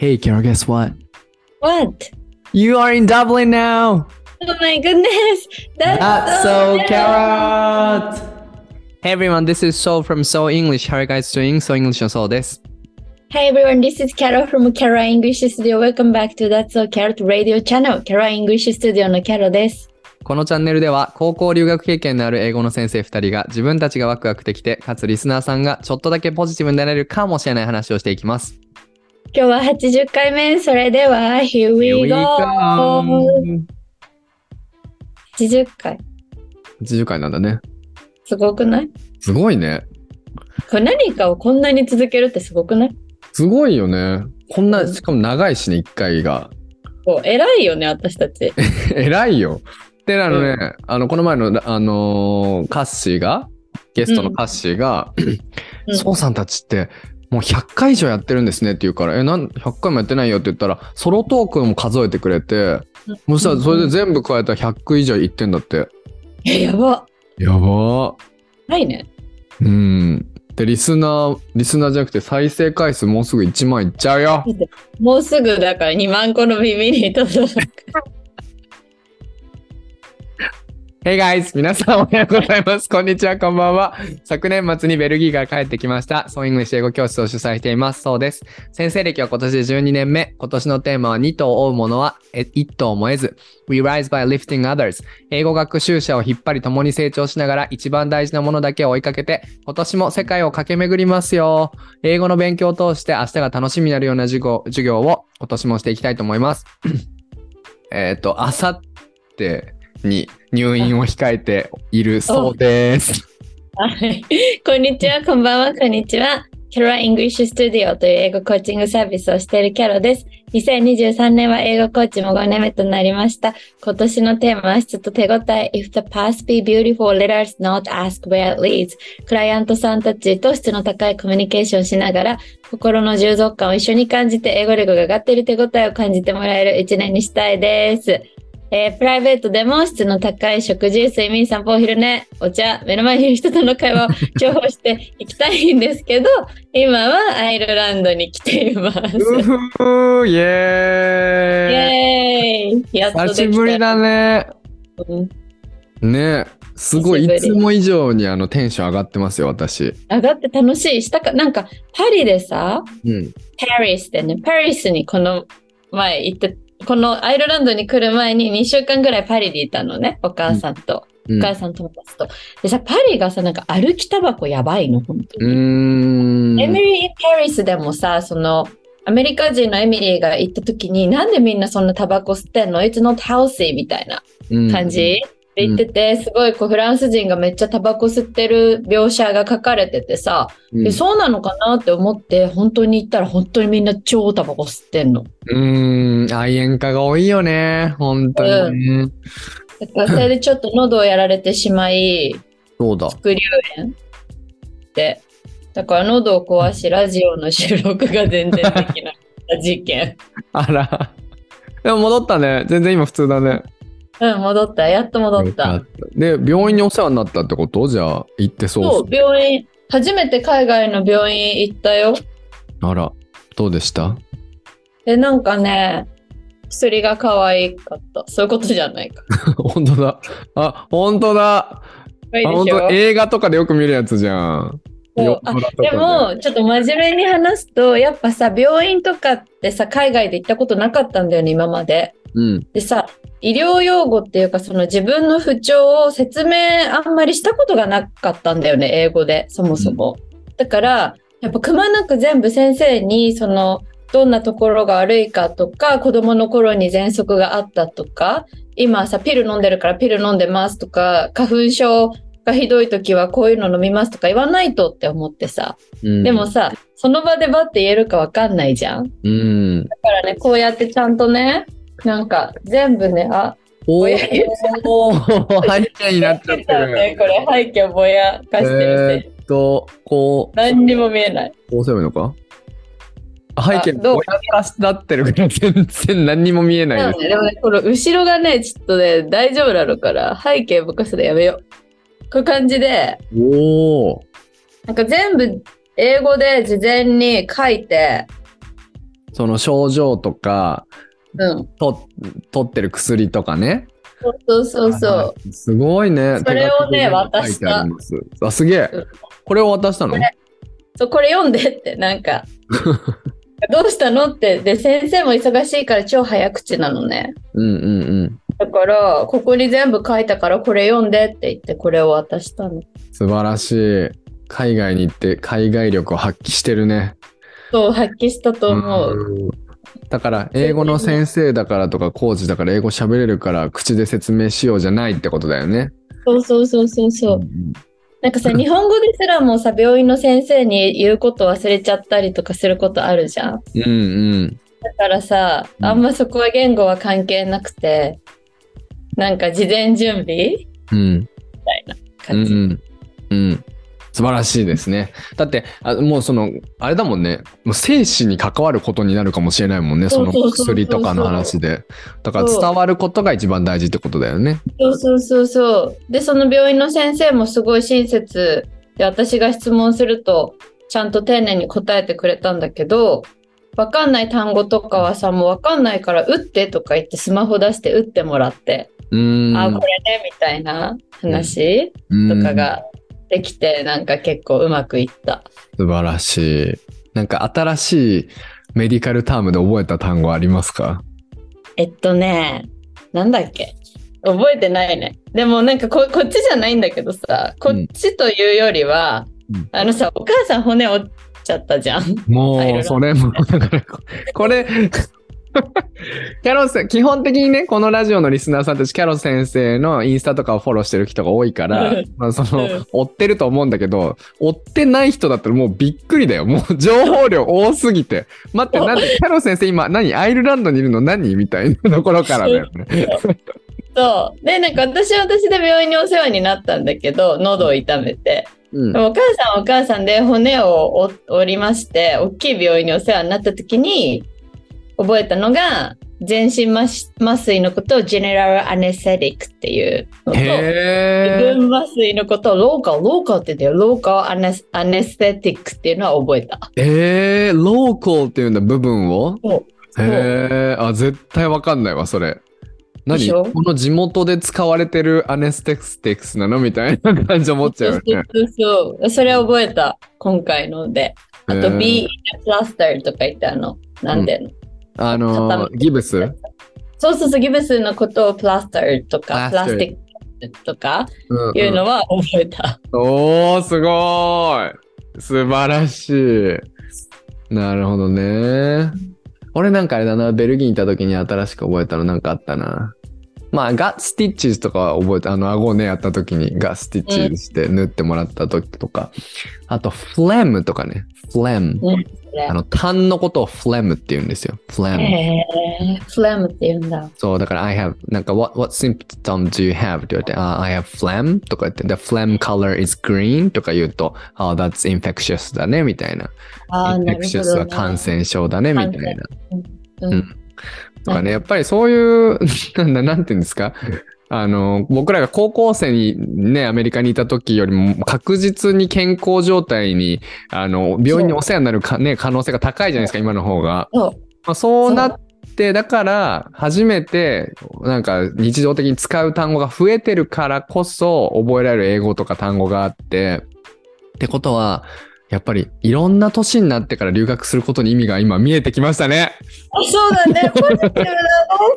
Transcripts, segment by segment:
Hey, Carol, guess what? What? You are in Dublin now! Oh my goodness! That's, That's so carrot! Hey everyone, this is Soul from Soul English. How are you guys doing? Soul English の Soul です。Hey everyone, this is Carol from Carol English Studio. Welcome back to That's So Carrot Radio Channel. Carol English Studio の Carol です。このチャンネルでは高校留学経験のある英語の先生2人が自分たちがワクワクできて、かつリスナーさんがちょっとだけポジティブになれるかもしれない話をしていきます。今日は80回目。それでは、Here we go! go! 80回。80回なんだね。すごくない？すごいね。これ何かをこんなに続けるってすごくない？すごいよね。こんな、しかも長いしね、1回が。こう偉いよね、私たち。偉いよ。で、あのね、あの、この前の、あのーカッシーが、ゲストのカッシーが、うんソウさんたちって、もう100回以上やってるんですねって言うから、え、なん、100回もやってないよって言ったら、ソロトークも数えてくれて、そしたらそれで全部加えたら100い以上いってんだって。え、やば。やばー。ないね。うん。で、リスナー、リスナーじゃなくて再生回数もうすぐ1万いっちゃうよ。もうすぐだから2万個の耳に届く。Hey guys! 皆さんおはようございます。こんにちは、こんばんは。昨年末にベルギーから帰ってきました。ソーイングリッシュ英語教室を主催しています。そうです。先生歴は今年で12年目。今年のテーマは2兎を追うものは1兎も得ず。We rise by lifting others. 英語学習者を引っ張り共に成長しながら一番大事なものだけを追いかけて、今年も世界を駆け巡りますよ。英語の勉強を通して明日が楽しみになるような授業授業を今年もしていきたいと思います。えっと、あさってに入院を控えているそうです。こんにちは、こんばんは、こんにちは。キャロイングリッシュスタジオという英語コーチングサービスをしているキャロです。2023年は英語コーチも5年目となりました。今年のテーマは質と手応え。If the past be beautiful, let us not ask where it leads. クライアントさんたちと質の高いコミュニケーションしながら、心の充足感を一緒に感じて、英語力が上がっている手応えを感じてもらえる一年にしたいです。えープライベートでも質の高い食事、睡眠、散歩、お昼寝、お茶、目の前にいる人との会話を 重宝していきたいんですけど、今はアイルランドに来ています。うイイエーイエーイやっとできた。久しぶりだね。うんねすごい、いつも以上にあのテンション上がってますよ、私。上がって楽しい。したか、なんか、パリでさ、うん。パリスでね、パリスにこの前行って、このアイルランドに来る前に2週間ぐらいパリにいたのね、お母さんと。うんお母さん友達と。でさ、パリがさ、なんか歩きタバコやばいの、本当うに。ーん。エミリー・パリスでもさ、その、アメリカ人のエミリーが行った時に、なんでみんなそんなタバコ吸ってんの ?It's not healthy みたいなうん感じ、で言ってて、すごいこうフランス人がめっちゃタバコ吸ってる描写が書かれててさ、うんでそうなのかなって思って、本当に行ったら本当にみんな超タバコ吸ってんの。うーん。愛煙家が多いよね。本当にね。だからそれでちょっと喉をやられてしまい、そうだ。副流炎で、だから喉を壊し、ラジオの収録が全然できなかった事件。あら。でも戻ったね。全然今普通だね。うん、戻った。やっと戻っ。たで、病院にお世話になったってこと？じゃあ、行ってそうそう、病院、初めて海外の病院行ったよ。あら、どうでした？で、なんかね、薬が可愛かった。そういうことじゃないか。本当だ。あ、本当だ。あ、本当映画とかでよく見るやつじゃん。そうよっぽどとかでも、ちょっと真面目に話すと、やっぱさ、病院とかってさ、海外で行ったことなかったんだよね、今まで。うん。でさ、医療用語っていうか、その自分の不調を説明あんまりしたことがなかったんだよね、英語で、そもそも。だから、やっぱくまなく全部先生に、その、どんなところが悪いかとか、子供の頃に喘息があったとか、今さ、ピル飲んでるからピル飲んでますとか、花粉症がひどい時はこういうの飲みますとか言わないとって思ってさ。うん、でもさ、その場でバッて言えるかわかんないじゃん。だうん。からね、こうやってちゃんとね、なんか全部ね、あ、おぼやお背景になっちゃってる。ね、これ背景ぼやかしてるえーっと、こう、何にも見えない。こうすればいいのか背景どう？ぼやかしだってるから全然何にも見えないです。でもね、でもねこの後ろがね、ちょっとね、大丈夫なのから、背景ぼかすのやめよう。こういう感じで、おお。なんか全部英語で事前に書いて、その症状とか、うん。と、取ってる薬とかね。そうそうそうそう。う。すごいね。それをね渡したあすげえうん。これを渡したの？そう、これ読んでって、なんか、どうしたのって、で、先生も忙しいから超早口なのね。うんうんうん。だから、ここに全部書いたからこれ読んでって言って、これを渡したの。素晴らしい。海外に行って海外力を発揮してるね。そう、発揮したと思う。うんだから、英語の先生だからとか、コーチだから英語喋れるから口で説明しようじゃないってことだよね。そうそうそうそうそう。んなんかさ、日本語ですらもさ、病院の先生に言うこと忘れちゃったりとかすることあるじゃん。うんうん。だからさ、うんあんまそこは言語は関係なくて、なんか事前準備うん。感じ。うん。うん。素晴らしいですね。だって、あもうその、あれだもんね。もう生死に関わることになるかもしれないもんね。その薬とかの話で。だから伝わることが一番大事ってことだよね。そうそうそうそう。で、その病院の先生もすごい親切で、私が質問すると、ちゃんと丁寧に答えてくれたんだけど、わかんない単語とかはさ、もうわかんないから打ってとか言ってスマホ出して打ってもらって、うーん。あ、これね、みたいな話うんとかができて、なんか結構うまくいった。素晴らしい。なんか新しいメディカルタームで覚えた単語ありますか？えっとね、なんだっけ？覚えてないね。でもなんかここっちじゃないんだけどさ、こっちというよりは、うんあのさ、お母さん骨折っちゃったじゃん。もう、それも、だから、これ、キャロス、基本的にね、このラジオのリスナーさんたち、キャロ先生のインスタとかをフォローしてる人が多いから うん、まあ、そのうん、追ってると思うんだけど、追ってない人だったらもうびっくりだよ。もう情報量多すぎて。待って、なんで、キャロ先生今、何アイルランドにいるの？何みたいなところからだよね。そう。で、なんか私は私で病院にお世話になったんだけど、喉を痛めて。うんお母さんはお母さんで骨を折折りまして、大きい病院にお世話になった時に、覚えたのが、全身麻麻酔のことを General Anesthetic っていうのと、分麻酔のことをローカル、ローカルって言ってよ、ローカルアネスアネステティックっていうのは覚えた。えー、ローコーっていうんだ、部分を？へえ、あ、絶対わかんないわ、それ。何？この地元で使われてるアネステクティクスなのみたいな感じ思っちゃうよね。そうそうそれ覚えた、今回ので。あと、へー。Be in a plaster とか言って、あの、なんていうの、あの固ー、ギブス？そうそうそう、ギブスのことをプラスターとか、プラスティックとかうんいうのは覚えた。おー、すごーい。素晴らしい。なるほどね。俺なんかあれだな、ベルギーにいた時に新しく覚えたのなんかあったな。まあ、ガッスティッチズとかは覚えて、あの、顎ね、やった時にガッスティッチズして縫ってもらった時とか。あと、フレムとかね。フレム。うんあの、痰のことをフレムって言うんですよ。フレム。へーフレムって言うんだ。そう、だから I have, なんか what, what symptom do you have? って言われて、あ、I have phlegm とか言って、the phlegm color is green とか言うと、あ、that's infectious だね、みたいな。あ infectious ど、は感染症だね、みたいな。うんうんとかね、やっぱりそういう、なんだ、なんていうんですか？あの、僕らが高校生にね、アメリカにいた時よりも確実に健康状態に、あの、病院にお世話になるか、ね、可能性が高いじゃないですか、今の方が。そうまあ、そうなって、だから、初めて、なんか日常的に使う単語が増えてるからこそ、覚えられる英語とか単語があって、ってことは、やっぱりいろんな年になってから留学することに意味が今見えてきましたね。あそうだね、ポジティブだ、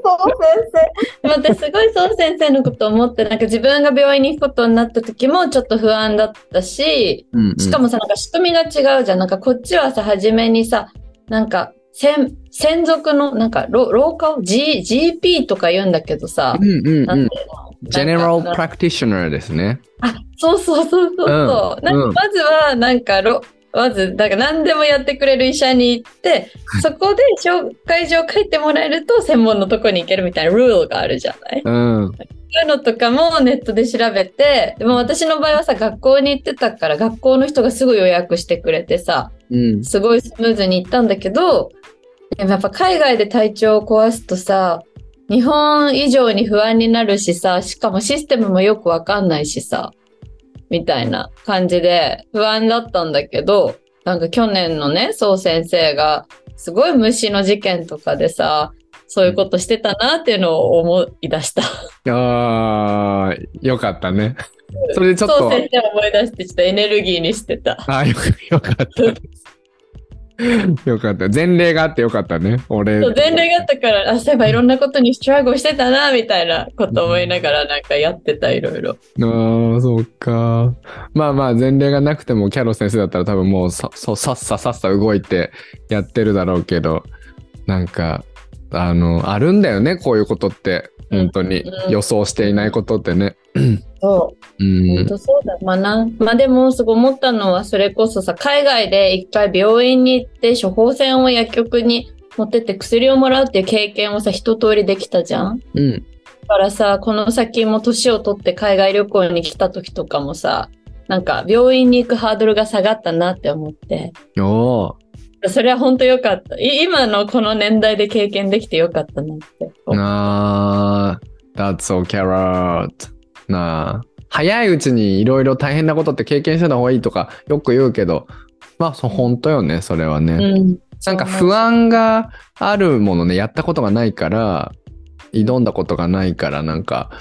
そう先生。でも私すごいそう先生のこと思って、なんか自分が病院に行くことになった時もちょっと不安だったし、うんうんしかもさ、なんか仕組みが違うじゃん。なんかこっちはさ、初めにさ、なんか、専専属の、なんか、ろ廊下を、G、GP とか言うんだけどさ、うんうんうんなんて。いうの？General なんか Practitioner ですね。あ、そうそうそうそうそう。うんなんかうんまずは、なんかろ、まず、だから何でもやってくれる医者に行って、そこで紹介状書いてもらえると専門のとこに行けるみたいなルールがあるじゃない？うん。そういうのとかもネットで調べて、でも私の場合はさ、学校に行ってたから、学校の人がすぐ予約してくれてさ、うん。すごいスムーズに行ったんだけど、でもやっぱ海外で体調を壊すとさ、日本以上に不安になるしさ、しかもシステムもよくわかんないしさ、みたいな感じで不安だったんだけど、なんか去年のね、そう先生が、すごい虫の事件とかでさ、そういうことしてたなっていうのを思い出した。ああ、よかったね。それでちょっと、そう先生を思い出して、ちょっとエネルギーにしてた。ああ、よよかったです。よかった。前例があってよかったね。俺。前例があったから、あ、そういえばいろんなことにストラゴしてたな、みたいなこと思いながらなんかやってた、いろいろ。ああ、そうか。まあまあ、前例がなくても、キャロ先生だったら多分もうさ、さっささっさ動いてやってるだろうけど、なんか、あの、あるんだよね、こういうことって。本当に。うん予想していないことってね。そう。うん。本当そうだ。まあな、まあでもすごい思ったのは、それこそさ、海外で一回病院に行って処方箋を薬局に持ってって薬をもらうっていう経験をさ、一通りできたじゃん。うん。だからさ、この先も年を取って海外旅行に来た時とかもさ、なんか病院に行くハードルが下がったなって思って。おー。それは本当良かった。い今のこの年代で経験できて良かったなって。なあ、that's so carrot. なあ。早いうちにいろいろ大変なことって経験した方がいいとかよく言うけど、まあ、そう本当よね、それはね。うん。なんか不安があるものね、やったことがないから、挑んだことがないから、なんか、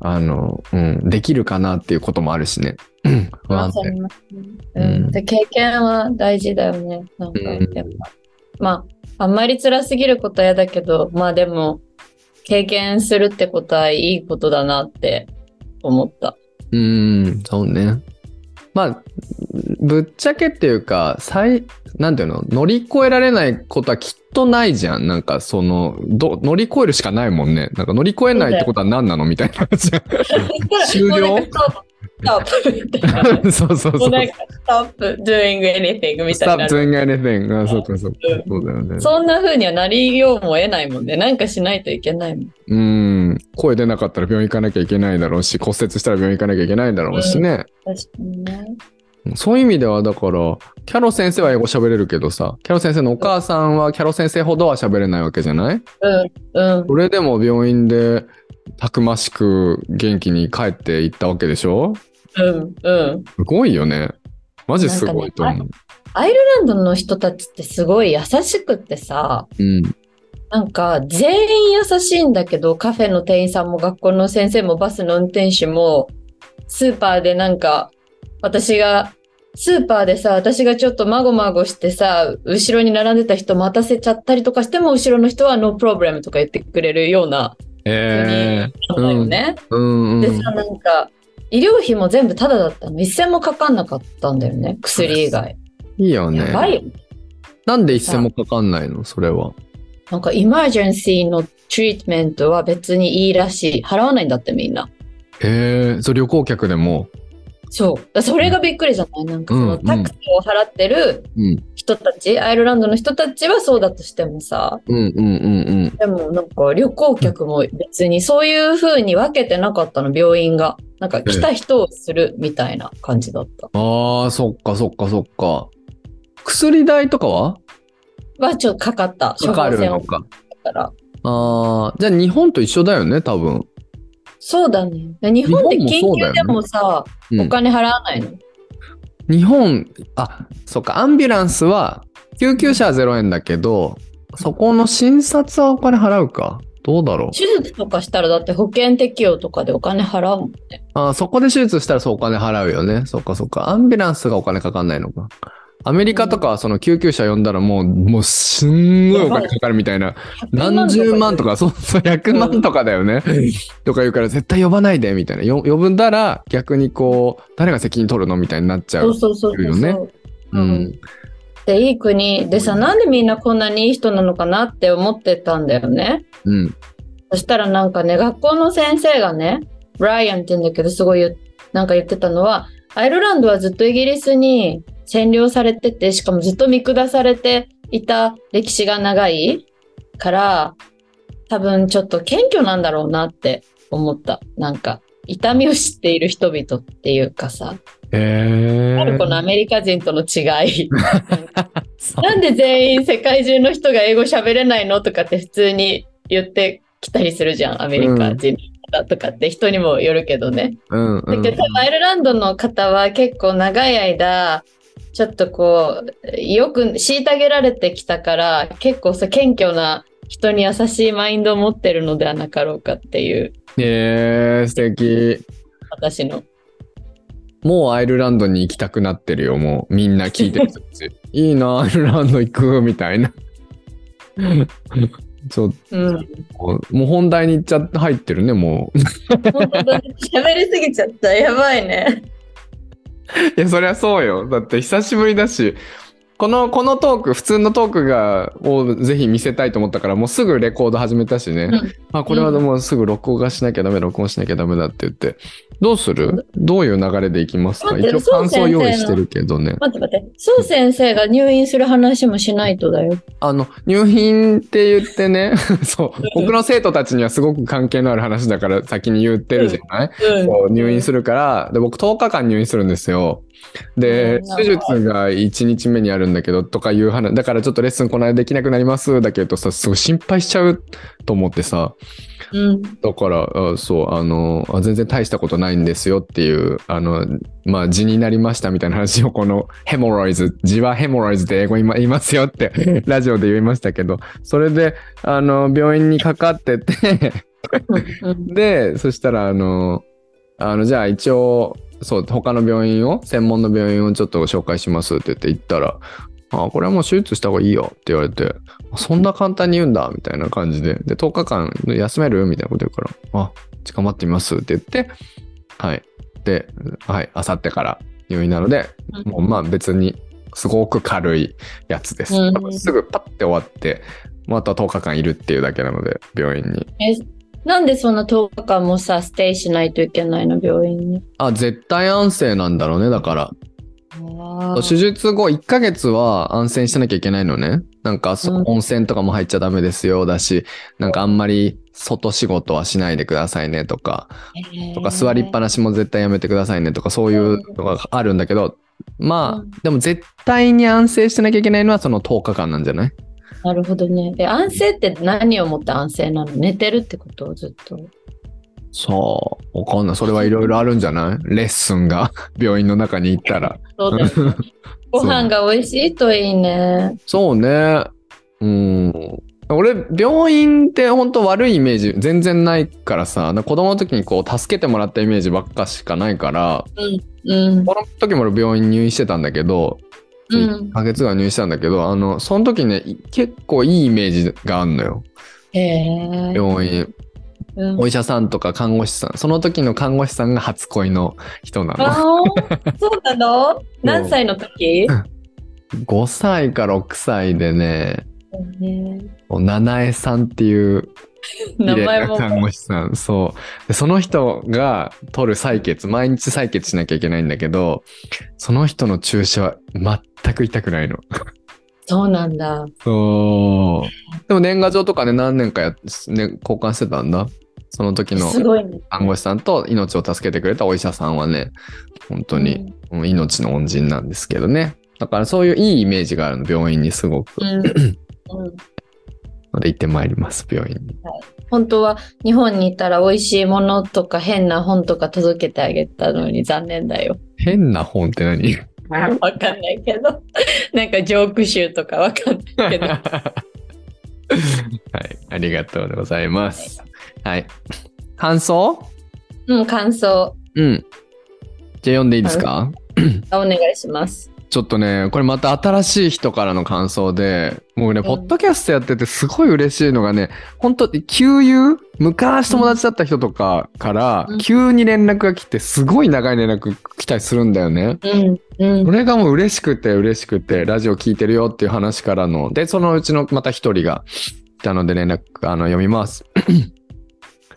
あの、うん、できるかなっていうこともあるしね。うん不安って。ううんん、で経験は大事だよね。なんか、うんやっぱまあ、あんまり辛すぎることは嫌だけど、まあでも、経験するってことはいいことだなって思った。うん、そうね。まあ、ぶっちゃけっていうか、最、なんていうの、乗り越えられないことはきっとないじゃん。なんか、その、ど、乗り越えるしかないもんね。なんか乗り越えないってことは何なの？みたいなじゃん。終了？もうなんかストップ、ストップみたいな。そうそうそう。なんか、stop doing anything みたい Stop な。doing anything. あ、そうかそうか。そうだよね。そんな風にはなりようも得ないもんね。なんかしないといけないもん。うん。声出なかったら病院行かなきゃいけないだろうし、骨折したら病院行かなきゃいけないだろうしね。確かにね。そういう意味では、だから、キャロ先生は英語喋れるけどさ、キャロ先生のお母さんはキャロ先生ほどは喋れないわけじゃない？うん、うん。それでも病院でたくましく元気に帰っていったわけでしょ？うん、うん。すごいよね。マジすごいと思う。アイルランドの人たちってすごい優しくってさ、うん。なんか全員優しいんだけど、カフェの店員さんも学校の先生もバスの運転手も、スーパーでなんか、私が、スーパーでさ、私がちょっとまごまごしてさ、後ろに並んでた人待たせちゃったりとかしても、後ろの人はノープロブレムとか言ってくれるような、えなんだよね。ー。うんうん。でさ、なんか、医療費も全部タダだったの。一銭もかかんなかったんだよね。薬以外。いいよねや。ばいよね。なんで一銭もかかんないの？それは。なんか、イマージェンシーのトリートメントは別にいいらしい。払わないんだってみんな。へえ、そう旅行客でも。そう。それがびっくりじゃない？なんかそうんのタクシーを払ってるうん。人たち、アイルランドの人たちはそうだとしてもさ、うんうんうんでもなんか旅行客も別にそういう風に分けてなかったの、病院が。なんか来た人をするみたいな感じだった。うん。ああ、そっかそっかそっか。薬代とかは？はちょっとかかった。かかるのか。から。ああ、じゃあ日本と一緒だよね、多分。そうだね。で日本って緊急でもさ、うんお金払わないの。日本、あ、そっか、アンビュランスは、救急車は0円だけど、そこの診察はお金払うか。どうだろう。手術とかしたらだって保険適用とかでお金払うもんね。あそこで手術したらそうお金払うよね。そっかそっか。アンビュランスがお金かかんないのか。アメリカとかはその救急車呼んだらもう、もうすんごいお金かかるみたいな。何十万とか、そうそう、100万とかだよね。とか言うから絶対呼ばないで、みたいな。よ呼ぶんだら逆にこう、誰が責任取るのみたいになっちゃ。そううそうそうそうよねううんん。で、いい国でさ、なんでみんなこんなにいい人なのかなって思ってたんだよね。うん。そしたらなんかね、学校の先生がね、ブライアンって言うんだけど、すごいなんか言ってたのは、アイルランドはずっとイギリスに占領されてて、しかもずっと見下されていた歴史が長いから、多分ちょっと謙虚なんだろうなって思った。なんか、痛みを知っている人々っていうかさ、へえ。あるこのアメリカ人との違い。なんで全員世界中の人が英語喋れないのとかって普通に言ってきたりするじゃん、アメリカ人の方とかって人にもよるけどね。うんうん。だけど、アイルランドの方は結構長い間、ちょっとこう、よく虐げられてきたから、結構さ、謙虚な人に優しいマインドを持ってるのではなかろうかっていう、えー、素敵。私の。もうアイルランドに行きたくなってるよ、もう。みんな聞いてる。いいな、アイルランド行く、みたいな。ちょっうん。と、もう本題に行っちゃって入ってるね、もう。本当だ、喋りすぎちゃった。やばいね。いや、そりゃそうよ。だって久しぶりだし、この、このトーク、普通のトークが、をぜひ見せたいと思ったから、もうすぐレコード始めたしね。うんあ、これはもうすぐ録音がしなきゃダメ、録音しなきゃダメだって言って。どうする？どういう流れでいきますか？一応感想用意してるけどね。待って待って。そう先生が入院する話もしないとだよ。あの、入院って言ってね、そう、僕の生徒たちにはすごく関係のある話だから先に言ってるじゃない、そう入院するから、で、僕10日間入院するんですよ。でうん、手術が1日目にあるんだけど、とかいう話、だからちょっとレッスンこの間できなくなります、だけどさ、すごい心配しちゃうと思ってさ、うん。だから、あそう、あのあ、全然大したことないんですよっていう、あの、まあ、痔になりましたみたいな話を、このヘモロイズ、痔はヘモロイズって英語今言いますよって、ラジオで言いましたけど、それで、あの、病院にかかってて、うんで、そしたら、あの、あの、じゃあ一応、そう、他の病院を、専門の病院をちょっと紹介しますって言って行ったら、あ、これはもう手術した方がいいよって言われて、そんな簡単に言うんだみたいな感じで、で、10日間休める？みたいなこと言うから、あ、近まってみますって言って、はい。で、はい、あさってから入院なので、うんもうまあ別に、すごく軽いやつです。うんすぐパッて終わって、もうあとは10日間いるっていうだけなので、病院に。え、なんでそんな10日間もさ、ステイしないといけないの、病院に。あ、絶対安静なんだろうね、だから。あ手術後1ヶ月は安静にしなきゃいけないのね。なんか、そうん。温泉とかも入っちゃダメですよだし、なんかあんまり外仕事はしないでくださいねとか、とか座りっぱなしも絶対やめてくださいねとか、そういうのがあるんだけど、まあ、うん。でも絶対に安静してなきゃいけないのはその10日間なんじゃない？なるほどね。え、安静って何をもって安静なの？寝てるってこと？ずっと。そう、わかんない。それはいろいろあるんじゃない？レッスンが 病院の中に行ったら。そうだよね。ご飯が美味しいといいね。そうね。うん。俺、病院って本当悪いイメージ全然ないからさ、なんか子供の時にこう助けてもらったイメージばっかしかないから、うん。この時も俺病院入院してたんだけど、うん1ヶ月ぐらい入院したんだけど、あの、その時ね、い結構いいイメージがあんのよ。へえ。病院。うんお医者さんとか看護師さん。その時の看護師さんが初恋の人なの。そうなの？何歳の時？5歳か6歳でね、ね七重さんっていう 名前も。な看護師さん。そう。で、その人が取る採血、毎日採血しなきゃいけないんだけど、その人の注射は全く痛くないの。そうなんだ。そう。でも年賀状とかね、何年かや、ね、交換してたんだ。その時のすごいね。看護師さんと命を助けてくれたお医者さんはね、本当に、うん命の恩人なんですけどね。だからそういういいイメージがあるの、病院にすごく。うん。うんので行ってまいります、病院に。本当は日本にいたら美味しいものとか変な本とか届けてあげたのに残念だよ。変な本って何？わかんないけど。なんかジョーク集とかわかんないけど。はい、ありがとうございます。はい。感想？うん、感想うん。じゃあ読んでいいですか、お願いします。ちょっとね、これまた新しい人からの感想で、もうね、んポッドキャストやっててすごい嬉しいのがね、本当旧友昔友達だった人とかからうん急に連絡が来て、すごい長い連絡来たりするんだよね。うん、うんそ。れがもう嬉しくて嬉しくて、ラジオ聞いてるよっていう話からの、で、そのうちのまた一人が来たので連絡、あの、読みます。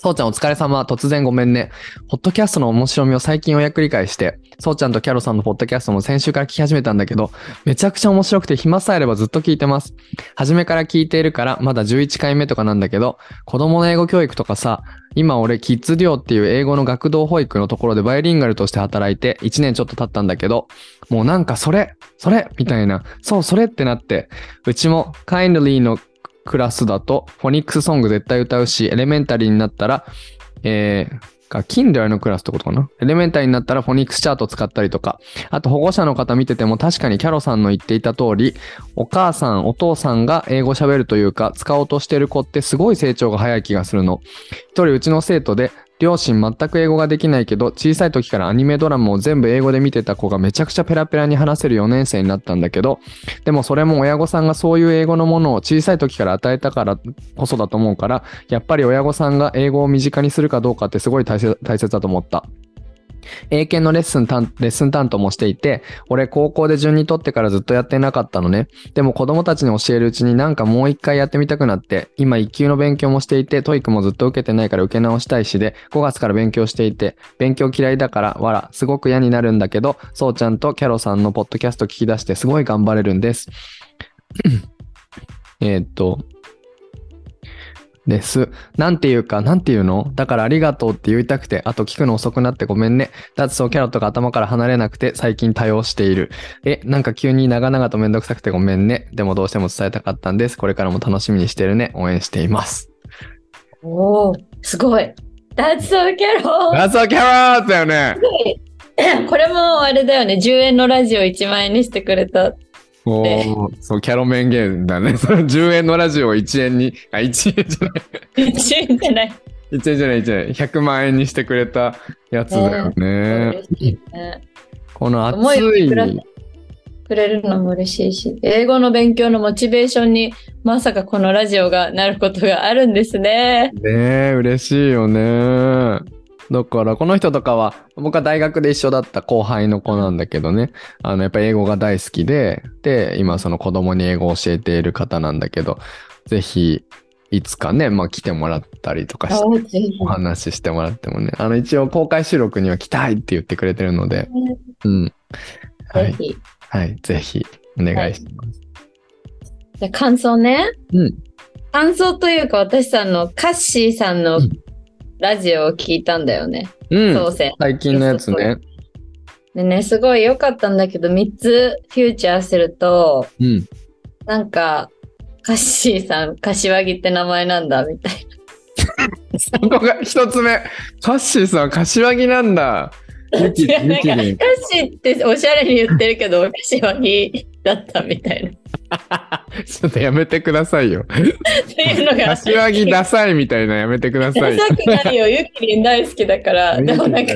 そうちゃんお疲れ様。突然ごめんね。ポッドキャストの面白みを最近ようやく理解して、そうちゃんとキャロさんのポッドキャストも先週から聞き始めたんだけど、めちゃくちゃ面白くて暇さえあればずっと聞いてます。初めから聞いているから、まだ11回目とかなんだけど、子供の英語教育とかさ、今俺、キッズデュオっていう英語の学童保育のところでバイリンガルとして働いて1年ちょっと経ったんだけど、もうなんかそれ、それみたいな、そう、それってなって、うちも kindly のクラスだとフォニックスソング絶対歌うし、エレメンタリーになったら、えーか、キンダーのクラスってことかな？エレメンタリーになったらフォニックスチャート使ったりとか、あと保護者の方見てても確かにキャロさんの言っていた通り、お母さん、お父さんが英語喋るというか、使おうとしてる子ってすごい成長が早い気がするの。一人うちの生徒で、両親全く英語ができないけど、小さい時からアニメドラマを全部英語で見てた子がめちゃくちゃペラペラに話せる4年生になったんだけど、でもそれも親御さんがそういう英語のものを小さい時から与えたからこそだと思うから、やっぱり親御さんが英語を身近にするかどうかってすごい大切大切だと思った。英検のレッスン担レッスン担当もしていて、俺高校で準2取ってからずっとやってなかったのね。でも子供たちに教えるうちになんかもう一回やってみたくなって、今一級の勉強もしていて、 TOEIC もずっと受けてないから受け直したいしで、5月から勉強していて、勉強嫌いだから、わら、すごく嫌になるんだけど、そうちゃんとキャロさんのポッドキャスト聞き出してすごい頑張れるんです。えっと、です。なんていうか、なんていうの？だからありがとうって言いたくて、あと聞くの遅くなってごめんね。だってそうキャロットが頭から離れなくて最近多用している。え、なんか急に長々とめんどくさくてごめんね。でもどうしても伝えたかったんです。これからも楽しみにしてるね。応援しています。おお、すごい。That's so Carol! That's a carrot! だよね。これもあれだよね、10円のラジオ1万円にしてくれた。おーそう、キャロメンゲーだね。その10円のラジオを1円に、あ、1円じゃない。1円じゃない。1円じゃない、1円。100万円にしてくれたやつだよね。ね。この思熱いくれるのも嬉しいし、英語の勉強のモチベーションにまさかこのラジオがなることがあるんですね。ねえ、嬉しいよね。だから、この人とかは、僕は大学で一緒だった後輩の子なんだけどね、あの、やっぱり英語が大好きで、で、今その子供に英語を教えている方なんだけど、ぜひ、いつかね、まあ来てもらったりとかして、お話ししてもらってもね、あの、一応公開収録には来たいって言ってくれてるので、うん。はい、ぜひ。はい、ぜひ、お願いします。じゃあ感想ね。うん。感想というか私さんのカッシーさんのうんラジオを聞いたんだよね。うん。最近のやつね。でね、すごい良かったんだけど、3つフューチャーすると、うん。なんか、カッシーさん、柏木って名前なんだ、みたいそこが一つ目。カッシーさん、柏木なんだ。ゆき、違うゆきりん。な。カッシーっておしゃれに言ってるけど、柏木だったみたいな。ちょっとやめてくださいよ。っていうのが。柏木ダサいみたいなやめてくださいよ。ダサくないよ。ゆきりん大好きだから。でもなんか、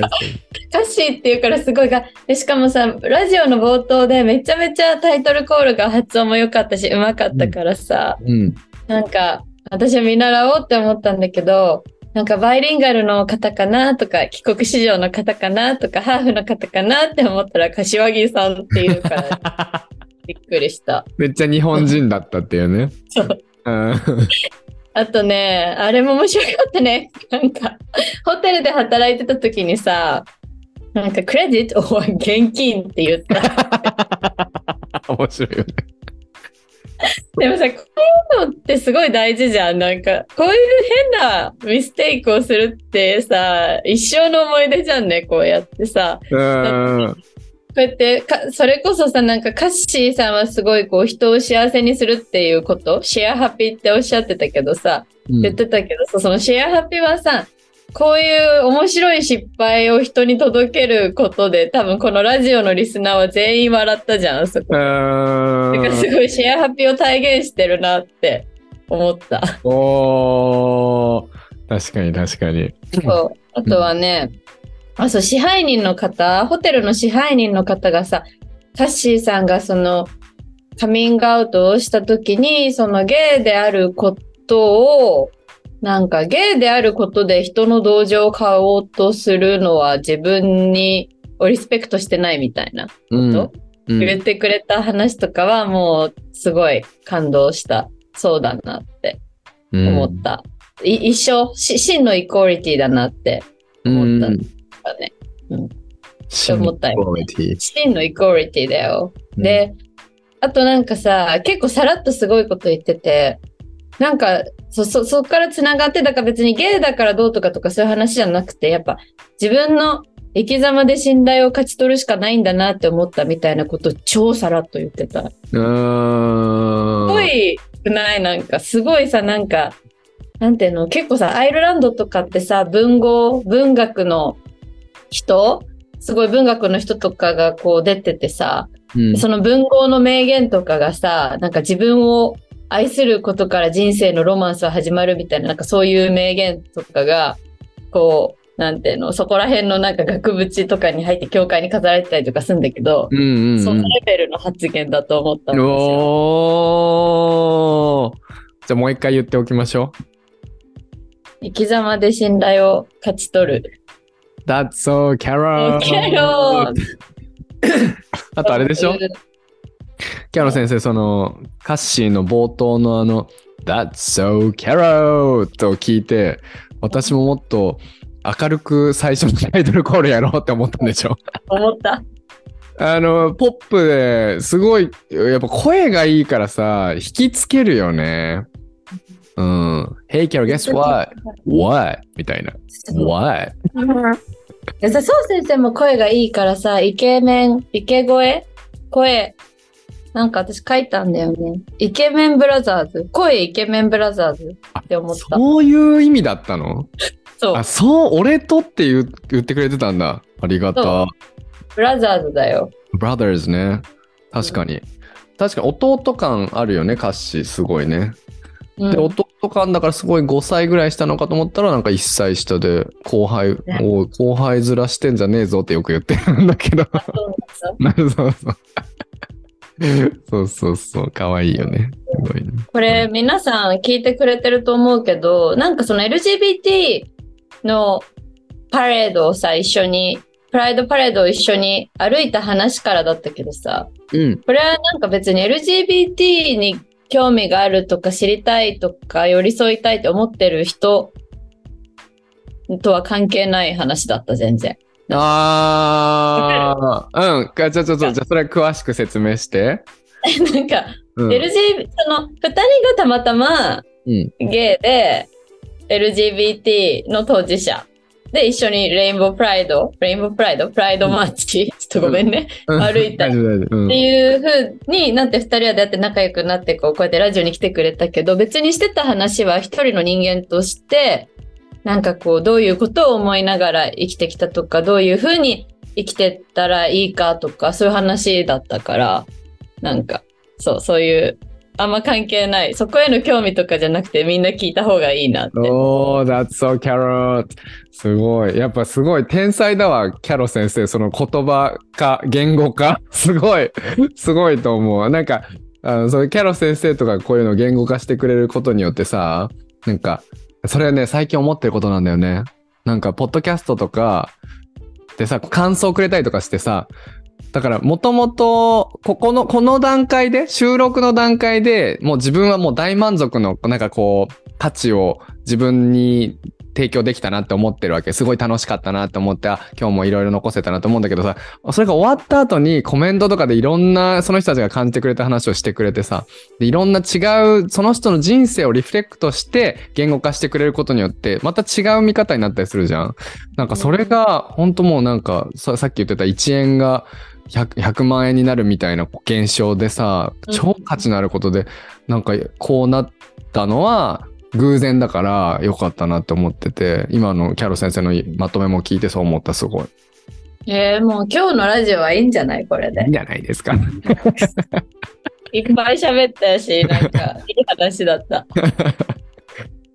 カッシーっていうからすごいが、でしかもさ、ラジオの冒頭でめちゃめちゃタイトルコールが発音も良かったし、うまかったからさ、うん。なんか、私は見習おうって思ったんだけど、なんかバイリンガルの方かなとか、帰国子女の方かなとか、ハーフの方かなって思ったら、柏木さんっていうから、びっくりした。めっちゃ日本人だったっていうね。そう。うん。あとね、あれも面白かったね。なんか、ホテルで働いてた時にさ、なんかクレジットを現金って言った。面白いよね。でもさ、こういうのってすごい大事じゃん。なんか、こういう変なミステイクをするってさ、一生の思い出じゃんね、こうやってさ。うん。こうやってか、それこそさ、なんかカッシーさんはすごいこう人を幸せにするっていうこと、シェアハピっておっしゃってたけどさ、言ってたけどさ、そのシェアハピはさ、こういう面白い失敗を人に届けることで、多分このラジオのリスナーは全員笑ったじゃん、そこ。うだからすん。ごいシェアハピを体現してるなって思った。おー。確かに確かに。そう。あとはね、あ、そう、支配人の方、ホテルの支配人の方がさ、カッシーさんがその、カミングアウトをした時に、そのゲイであることを、なんかゲイであることで人の同情を買おうとするのは自分にをリスペクトしてないみたいなこと、うん。うん言ってくれた話とかはもうすごい感動した。そうだなって思った。い一生し、真のイコーリティだなって思った。んだね。シ思ったよクオリティ真のイコーリティだよ。で、あとなんかさ、結構さらっとすごいこと言ってて、なんか、そ、そ、そっから繋がって、だから別にゲイだからどうとかとかそういう話じゃなくて、やっぱ自分の生き様で信頼を勝ち取るしかないんだなって思ったみたいなことを超さらっと言ってた。すうーん。ごいくない？なんか、すごいさ、なんか、なんていうの、結構さ、アイルランドとかってさ、文豪、文学の人？すごい文学の人とかがこう出ててさ、うん。その文豪の名言とかがさ、なんか自分を愛することから人生のロマンスは始まるみたいな、なんかそういう名言とかが、こう、なんていうの、そこら辺のなんか額縁とかに入って教会に飾られてたりとかするんだけど、うんうんうん。そのレベルの発言だと思ったんですよ。じゃあもう一回言っておきましょ生き様で信頼を勝ち取る。う。That's so Carol! キャロあとあれでしょ？うんキャロ先生、その、カッシーの冒頭のあの、That's so Carol! と聞いて、私ももっと明るく最初のタイトルコールやろうって思ったんでしょ？思った。あの、ポップですごい、やっぱ声がいいからさ、引きつけるよね。うん。Hey, Carol, guess what? What? みたいな。What? そう先生も声がいいからさ、イケメン、イケ声声。なんか私書いたんだよね。イケメンブラザーズ。声イケメンブラザーズって思った。そういう意味だったの？そうあ、。そう、俺とって言う言ってくれてたんだ。ありがそた。ブラザーズだよ。brothers ね。確かに。確かに弟感あるよね、カッシー。すごいね。うんで、弟感だからすごい5歳ぐらいしたのかと思ったら、なんか1歳下で後輩、ねおい後輩ずらしてんじゃねえぞってよく言ってるんだけど。そうそうそう そう。そうそうそう。かわいいよね。すごいね。これ皆さん聞いてくれてると思うけど、なんかその LGBT のパレードをさ、一緒に、プライドパレードを一緒に歩いた話からだったけどさ、うん。これはなんか別に LGBT に興味があるとか知りたいとか寄り添いたいって思ってる人とは関係ない話だった、全然。ああ、うん。かじゃあちょっと、じゃあそれ詳しく説明して。なんか、うん。LGBT、その、二人がたまたまうん。ゲイで LGBT の当事者で一緒にレインボープライド、レインボープライド、プライドマーチ、ちょっとごめん。ね。歩いたっていう風になって二人は出会って仲良くなってこうこうやってラジオに来てくれたけど別にしてた話は一人の人間としてなんかこうどういうことを思いながら生きてきたとかどういう風に生きてったらいいかとかそういう話だったからなんかそうそういうあんま関係ないそこへの興味とかじゃなくてみんな聞いた方がいいなって。おー、that's so carrot. すごい。やっぱすごい天才だわ、キャロ先生。その言葉化、言語化。すごい。すごいと思う。なんか、あの、そういうキャロ先生とかこういうのを言語化してくれることによってさ、なんか、それはね、最近思ってることなんだよね。なんか、ポッドキャストとかでさ、感想くれたりとかしてさ、だから、もともと、ここの、この段階で、収録の段階でもう自分はもう大満足の、なんかこう、価値を自分に提供できたなって思ってるわけ。すごい楽しかったなって思って、あ、今日もいろいろ残せたなと思うんだけどさ、それが終わった後にコメントとかでいろんな、その人たちが感じてくれた話をしてくれてさ、でいろんな違う、その人の人生をリフレクトして言語化してくれることによって、また違う見方になったりするじゃん。なんかそれが、本当もうなんかさ、さっき言ってた1円が、100, 100万円になるみたいな現象でさうん超価値のあることで、なんかこうなったのは偶然だから良かったなって思ってて今のキャロ先生のまとめも聞いてそう思ったすごい。えー、もう今日のラジオはいいんじゃない？これでいいん。じゃないですか。いっぱい喋ったし、なんか いい話だった。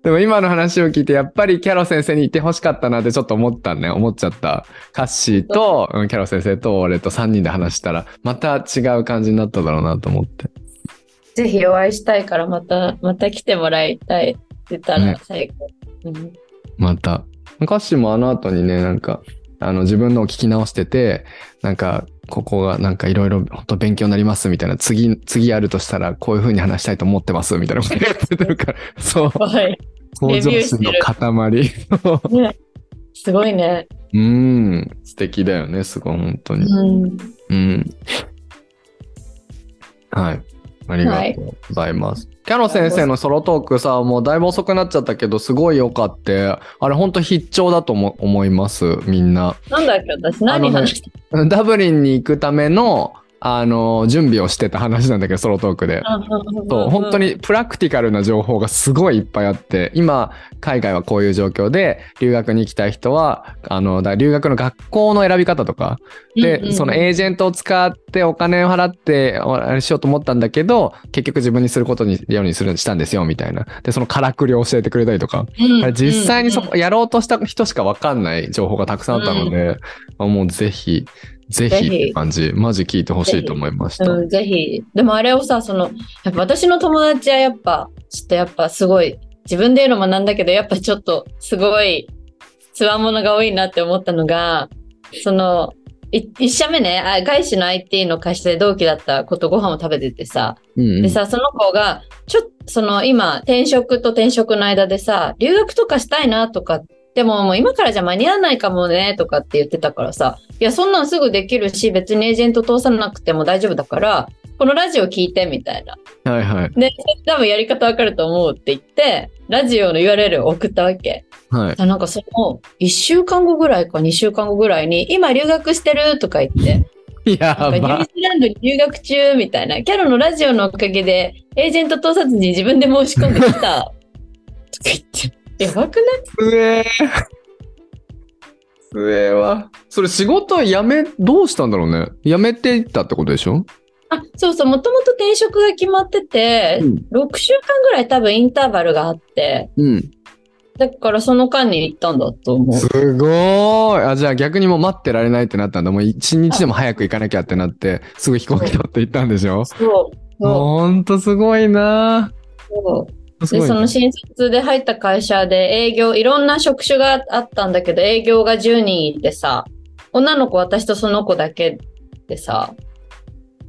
でも今の話を聞いてやっぱりキャロ先生にいてほしかったなってちょっと思ったね思っちゃった。カッシーと、うん、キャロ先生と俺と3人で話したらまた違う感じになっただろうなと思って。ぜひお会いしたいから、また、また来てもらいたいって言ったねら最後。うんまた。カッシーもあの後にね、なんか、あの自分のを聞き直してて、なんか、ここがなんかいろいろ本当勉強になりますみたいな、次、次やるとしたらこういう風に話したいと思ってますみたいなこと言ってるから、そう、はい。向上心の塊。すごいね。うん、素敵だよね、すごい、本当に。うん。うん。はい。ありがとうございます。キャロ先生のソロトークさ、もうだいぶ遅くなっちゃったけど、すごい良かって、あれ本当必聴だと思思います、みんな。なんだっけ、私何話したダブリンに行くための、あの、準備をしてた話なんだけど、ソロトークで。そう、本当にプラクティカルな情報がすごいいっぱいあって、今、海外はこういう状況で、留学に行きたい人は、あの、だ留学の学校の選び方とか、で、そのエージェントを使ってお金を払って、あれしようと思ったんだけど、結局自分にすることに、ようにする、したんですよ、みたいな。で、そのからくりを教えてくれたりとか、あれ実際にそこ、やろうとした人しかわかんない情報がたくさんあったので、あもうぜひ、ぜひって感じ、マジ聞いてほしいと思いました。うん、ぜひ。でもあれをさ、その、やっぱ私の友達はやっぱ、ちょっとやっぱすごい、自分で言うのもなんだけど、やっぱちょっとすごい、つわものが多いなって思ったのが、その、い一社目ね、あ外資の IT の会社で同期だった子とご飯を食べててさ、うんうんでさ、その子が、ちょっと、その今、転職と転職の間でさ、留学とかしたいなとか、でももう今からじゃ間に合わないかもねとかって言ってたからさ、いや、そんなんすぐできるし、別にエージェント通さなくても大丈夫だから、このラジオ聞いてみたいな。はいはい。で、多分やり方わかると思うって言って、ラジオの URL を送ったわけ。はい。なんかその、1週間後ぐらいか2週間後ぐらいに、今留学してるとか言って、やなんかニューばジ。ーランドに留学中みたいな、キャロのラジオのおかげで、エージェント通さずに自分で申し込んできた。とか言って、やばくない？すえー。すえわ。それ仕事辞め、どうしたんだろうね。辞めていったってことでしょ？あ、そうそう、もともと転職が決まってて、ん。6週間ぐらい多分インターバルがあって、うん。だからその間に行ったんだと思う。すごーい。あ、じゃあ逆にもう待ってられないってなったんだ。もう一日でも早く行かなきゃってなって、すぐ飛行機取って行ったんでしょ？そう。そほんとすごいなうそうで、その新卒で入った会社で営業、いろんな職種があったんだけど、営業が10人いてさ、女の子私とその子だけでさ、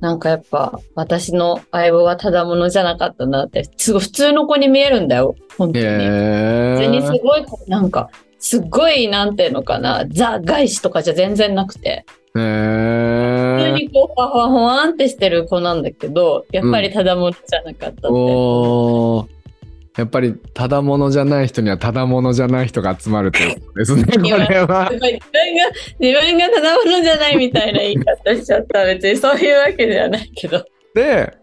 なんかやっぱ私の相棒はただものじゃなかったなって、すごい普通の子に見えるんだよ、本当に。へ普通にすー。ごい子、なんか、すっごい、なんていうのかな、ザ外資とかじゃ全然なくて、へ普通ー。にこう、ほわほわほわんってしてる子なんだけど、やっぱりただものじゃなかったって。おー。やっぱり、ただものじゃない人にはただものじゃない人が集まるということですね、こやれは自分が、自分がただものじゃないみたいな言い方しちゃった。別にそういうわけではないけど。で、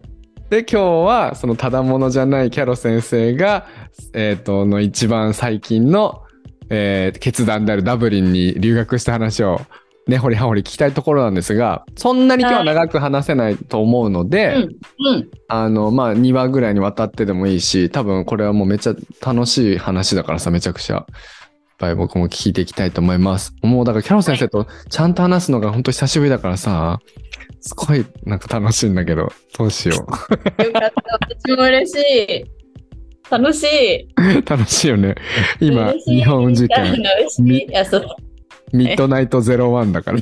で、今日は、そのただものじゃないキャロ先生が、えっ、と、の一番最近の、えー決断であるダブリンに留学した話を、ね、掘りり聞きたいところなんですが、そんなに今日は長く話せないと思うので、うん。うん。あの、まあ、2話ぐらいにわたってでもいいし、多分これはもうめっちゃ楽しい話だからさ、めちゃくちゃ。やっぱり僕も聞いていきたいと思います。もうだからキャロ先生とちゃんと話すのが本当久しぶりだからさ、すごいなんか楽しいんだけど、どうしよよかった。私も嬉しい。楽しい。う。楽しいよね。今、日本時間。いや、そう。ミッドナイト01だから。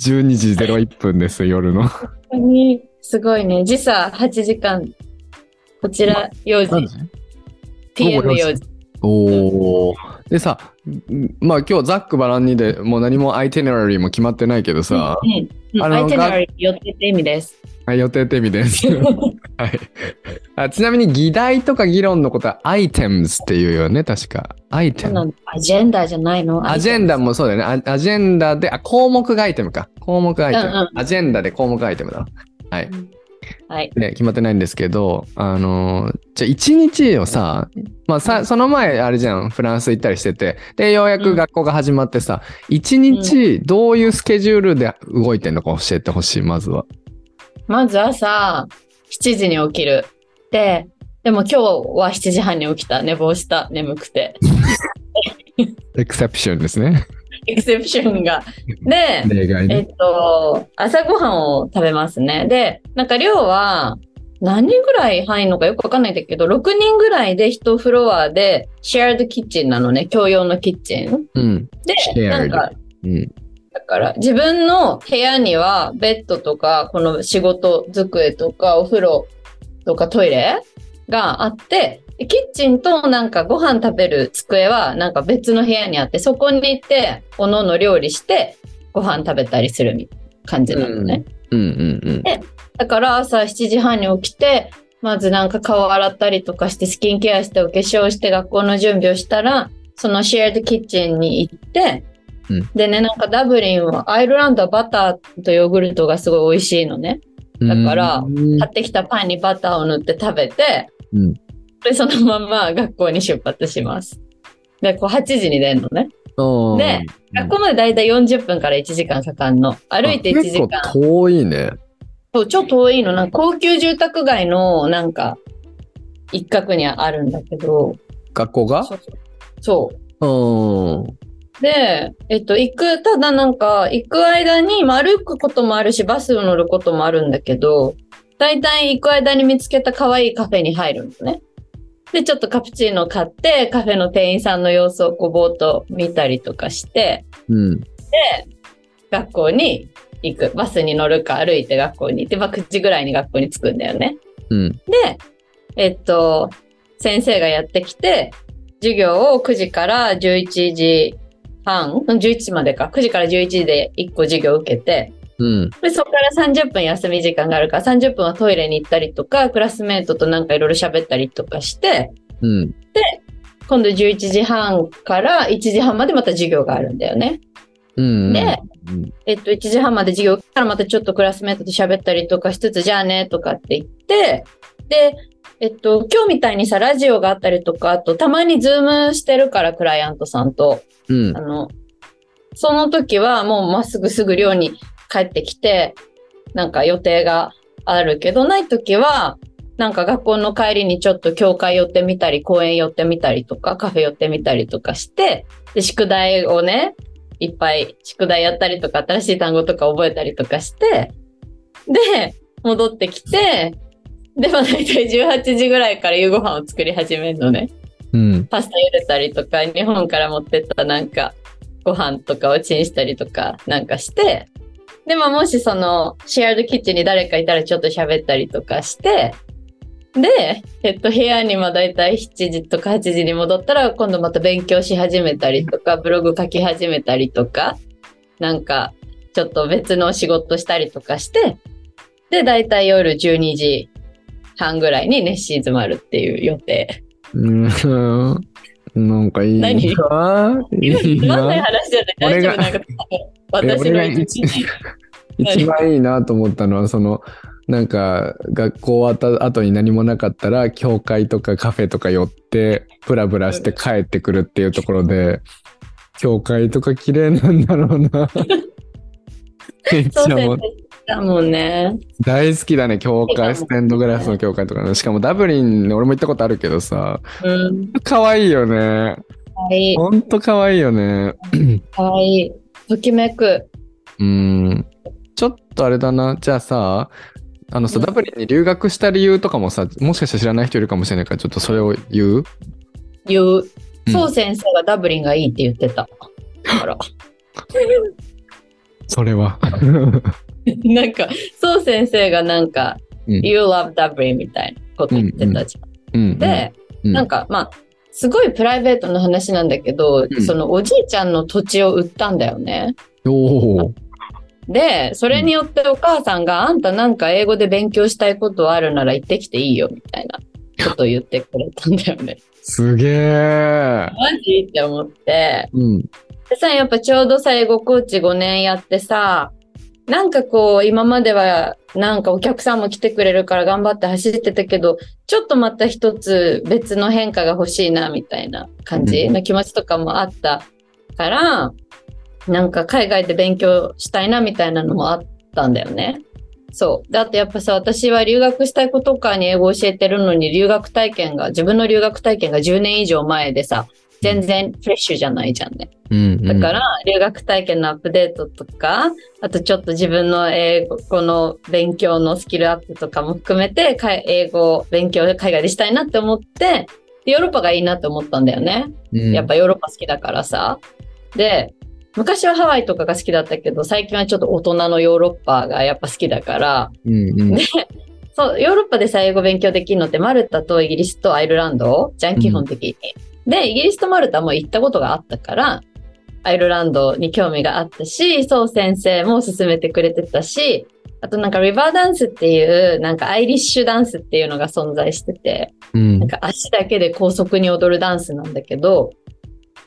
12時01分です、夜の。本当に、すごいね。時差8時間。こちら4時。PM4 時。おお。でさ、んまあ今日ざっくばらんにでもう何もアイテナラリーも決まってないけどさ、うん。うん。アイテナラリー寄ってって意味です。はい、予定って意味です。はいあ。ちなみに議題とか議論のことはアイテムズっていうよね、確か。アイテム。アジェンダじゃないの？アジェンダもそうだよね。アアジェンダで、あ、項目がアイテムか。項目アイテム。うんうんアジェンダで項目アイテムだ。はい。はい。ね、決まってないんですけど、あのーじゃあ一日をさ、まあさ、その前あれじゃん、フランス行ったりしてて、で、ようやく学校が始まってさ、一日どういうスケジュールで動いてんのか教えてほしい、まずは。まず朝7時に起きる。で、でも今日は7時半に起きた。寝坊した。眠くて。エクセプションですね。エクセプションが。で。えっと、朝ごはんを食べますね。で、なんか量は何人ぐらい入るのかよくわかんないんだけど、6人ぐらいで1フロアでシェアドキッチンなのね。共用のキッチン。うん。で、なんか、うん。だから自分の部屋にはベッドとかこの仕事机とかお風呂とかトイレがあってでキッチンとなんかご飯食べる机はなんか別の部屋にあってそこに行っておのおの料理してご飯食べたりするみたいな感じなのね。うんうんうん。だから朝7時半に起きてまずなんか顔洗ったりとかしてスキンケアしてお化粧して学校の準備をしたらそのシェアドキッチンに行ってうんでね、なんかダブリンは、アイルランドはバターとヨーグルトがすごい美味しいのね。だからうん買ってきたパンにバターを塗って食べて、うんで、そのまま学校に出発します。で、こう8時に出るのね。うんで学校までだいたい40分から1時間かかんの。歩いて1時間。結構遠いね。そう、超遠いの。なんか高級住宅街のなんか一角にあるんだけど。学校が？そうそう。ん。で、えっと、行く、ただなんか、行く間に、まあ歩くこともあるし、バスを乗ることもあるんだけど、大体行く間に見つけた可愛いカフェに入るのね。で、ちょっとカプチーノ買って、カフェの店員さんの様子をこうぼーっと見たりとかして、うん。学校に行く。バスに乗るか歩いて学校に行って、まあ9時ぐらいに学校に着くんだよね。うん。で、えっと、先生がやってきて、授業を9時から11時半、うん11時までか、9時から11時で1個授業を受けて、うん。でそこから30分休み時間があるから、30分はトイレに行ったりとか、クラスメートとなんかいろいろ喋ったりとかして、うん。今度11時半から1時半までまた授業があるんだよね。うん。でうん、えっと、1時半まで授業からまたちょっとクラスメートと喋ったりとかしつつ、じゃあね、とかって言って、で、えっと、今日みたいにさ、ラジオがあったりとか、あと、たまにズームしてるから、クライアントさんと。うんあ。の、その時はもうまっすぐすぐ寮に帰ってきて、なんか予定があるけど、ない時は、なんか学校の帰りにちょっと教会寄ってみたり、公園寄ってみたりとか、カフェ寄ってみたりとかして、で、宿題をね、いっぱい宿題やったりとか、新しい単語とか覚えたりとかして、で、戻ってきて、で、まあ大体18時ぐらいから夕ご飯を作り始めるのね。うん。パスタ茹でたりとか、日本から持ってったなんか、ご飯とかをチンしたりとかなんかして、で、まあもしその、シェアードキッチンに誰かいたらちょっと喋ったりとかして、で、えっと、部屋にまあ大体7時とか8時に戻ったら、今度また勉強し始めたりとか、ブログ書き始めたりとか、なんか、ちょっと別の仕事したりとかして、で、大体夜12時半ぐらいにね、静まるっていう予定。うん。なんかいいな。何？いいないな。話じゃない？大丈夫？なんか、私が一番いいなと思ったのは、その、なんか、学校終わった後に何もなかったら、教会とかカフェとか寄って、ブラブラして帰ってくるっていうところで、教会とか綺麗なんだろうな。めっちそうゃもうだもんね。大好きだね、教会、ステンドグラスの教会とかね。しかもダブリン、俺も行ったことあるけどさ、うん。可愛いよね。かわいい。ほんと可愛いよね。かわいい。ときめく。うん。ちょっとあれだな。じゃあさ、あのさ、うんダブリンに留学した理由とかもさ、もしかしたら知らない人いるかもしれないから、ちょっとそれを言う？言う。うんそう先生がダブリンがいいって言ってた。だから。それは。なんか、そう先生がなんか、うん You love Dublin みたいなこと言ってたじゃん。うん。で、うん、なんか、まあ、すごいプライベートな話なんだけど、うんそのおじいちゃんの土地を売ったんだよね。で、それによってお母さんが、あんたなんか英語で勉強したいことあるなら行ってきていいよ、みたいなことを言ってくれたんだよね。すげえ。マジ？って思って。うん。でさ、やっぱちょうどさ、英語コーチ5年やってさ、なんかこう、今までは、なんかお客さんも来てくれるから頑張って走ってたけど、ちょっとまた一つ別の変化が欲しいな、みたいな感じの気持ちとかもあったから、なんか海外で勉強したいな、みたいなのもあったんだよね。そう。だってやっぱさ、私は留学したい子とかに英語を教えてるのに、留学体験が、自分の留学体験が10年以上前でさ、全然フレッシュじゃないじゃんね。うん。だから、留学体験のアップデートとか、あとちょっと自分の英語の勉強のスキルアップとかも含めて、英語を勉強海外でしたいなって思って、でヨーロッパがいいなって思ったんだよね。うん、やっぱヨーロッパ好きだからさ。で、昔はハワイとかが好きだったけど、最近はちょっと大人のヨーロッパがやっぱ好きだから、うんうん。そう、ヨーロッパでさ、英語勉強できるのってマルタとイギリスとアイルランドじゃん、基本的に。で、イギリスとマルタも行ったことがあったから、アイルランドに興味があったし、そう先生も勧めてくれてたし、あとなんかリバーダンスっていう、なんかアイリッシュダンスっていうのが存在してて、うんなんか足だけで高速に踊るダンスなんだけど、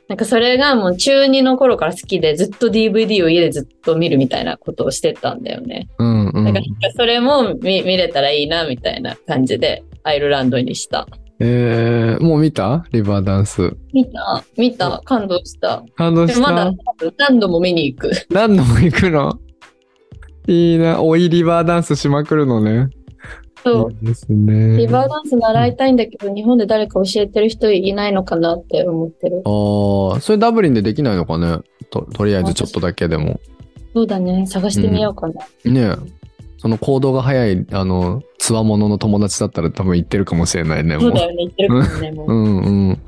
なんかそれがもう中2の頃から好きでずっと DVD を家でずっと見るみたいなことをしてたんだよね。うんうんだからそれも見見れたらいいなみたいな感じでアイルランドにした。えー、もう見た？リバーダンス。見た見た感動した。感動した？まだ何度も見に行く。何度も行くの？いいな。おいリバーダンスしまくるのね。そう。いいですね。リバーダンス習いたいんだけど、日本で誰か教えてる人いないのかなって思ってる。ああ、それダブリンでできないのかね？ととりあえずちょっとだけでも。そうだね。探してみようかな。ねえ。その行動が早い、あの、つわものの友達だったら多分行ってるかもしれないね。もそうだよね。言ってるかもね。も うう。んうん。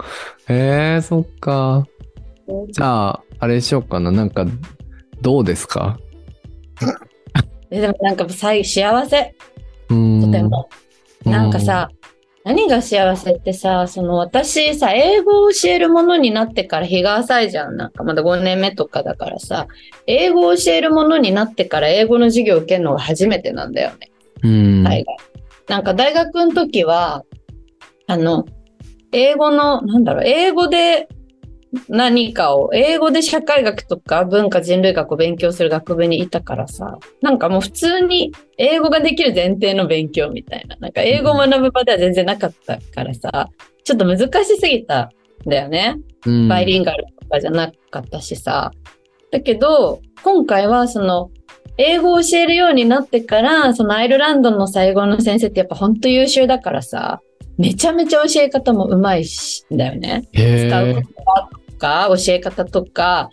へえ、そっか。じゃあ、あれしようかな。なんか、どうですか？えでもなんか最幸せ。うん。とても。なんかさ、何が幸せってさ、その私さ、英語を教えるものになってから日が浅いじゃん。なんかまだ5年目とかだからさ、英語を教えるものになってから英語の授業を受けるのが初めてなんだよね。うん。海外。なんか大学の時は、あの、英語の、なんだろう、英語で何かを、英語で社会学とか文化人類学を勉強する学部にいたからさ、なんかもう普通に英語ができる前提の勉強みたいな、なんか英語を学ぶ場では全然なかったからさ、ちょっと難しすぎたんだよね。うん、バイリンガルとかじゃなかったしさ。だけど、今回はその、英語を教えるようになってから、そのアイルランドの最後の先生ってやっぱほんと優秀だからさ、めちゃめちゃ教え方もうまいし、だよね。使う言。葉とか、教え方とか、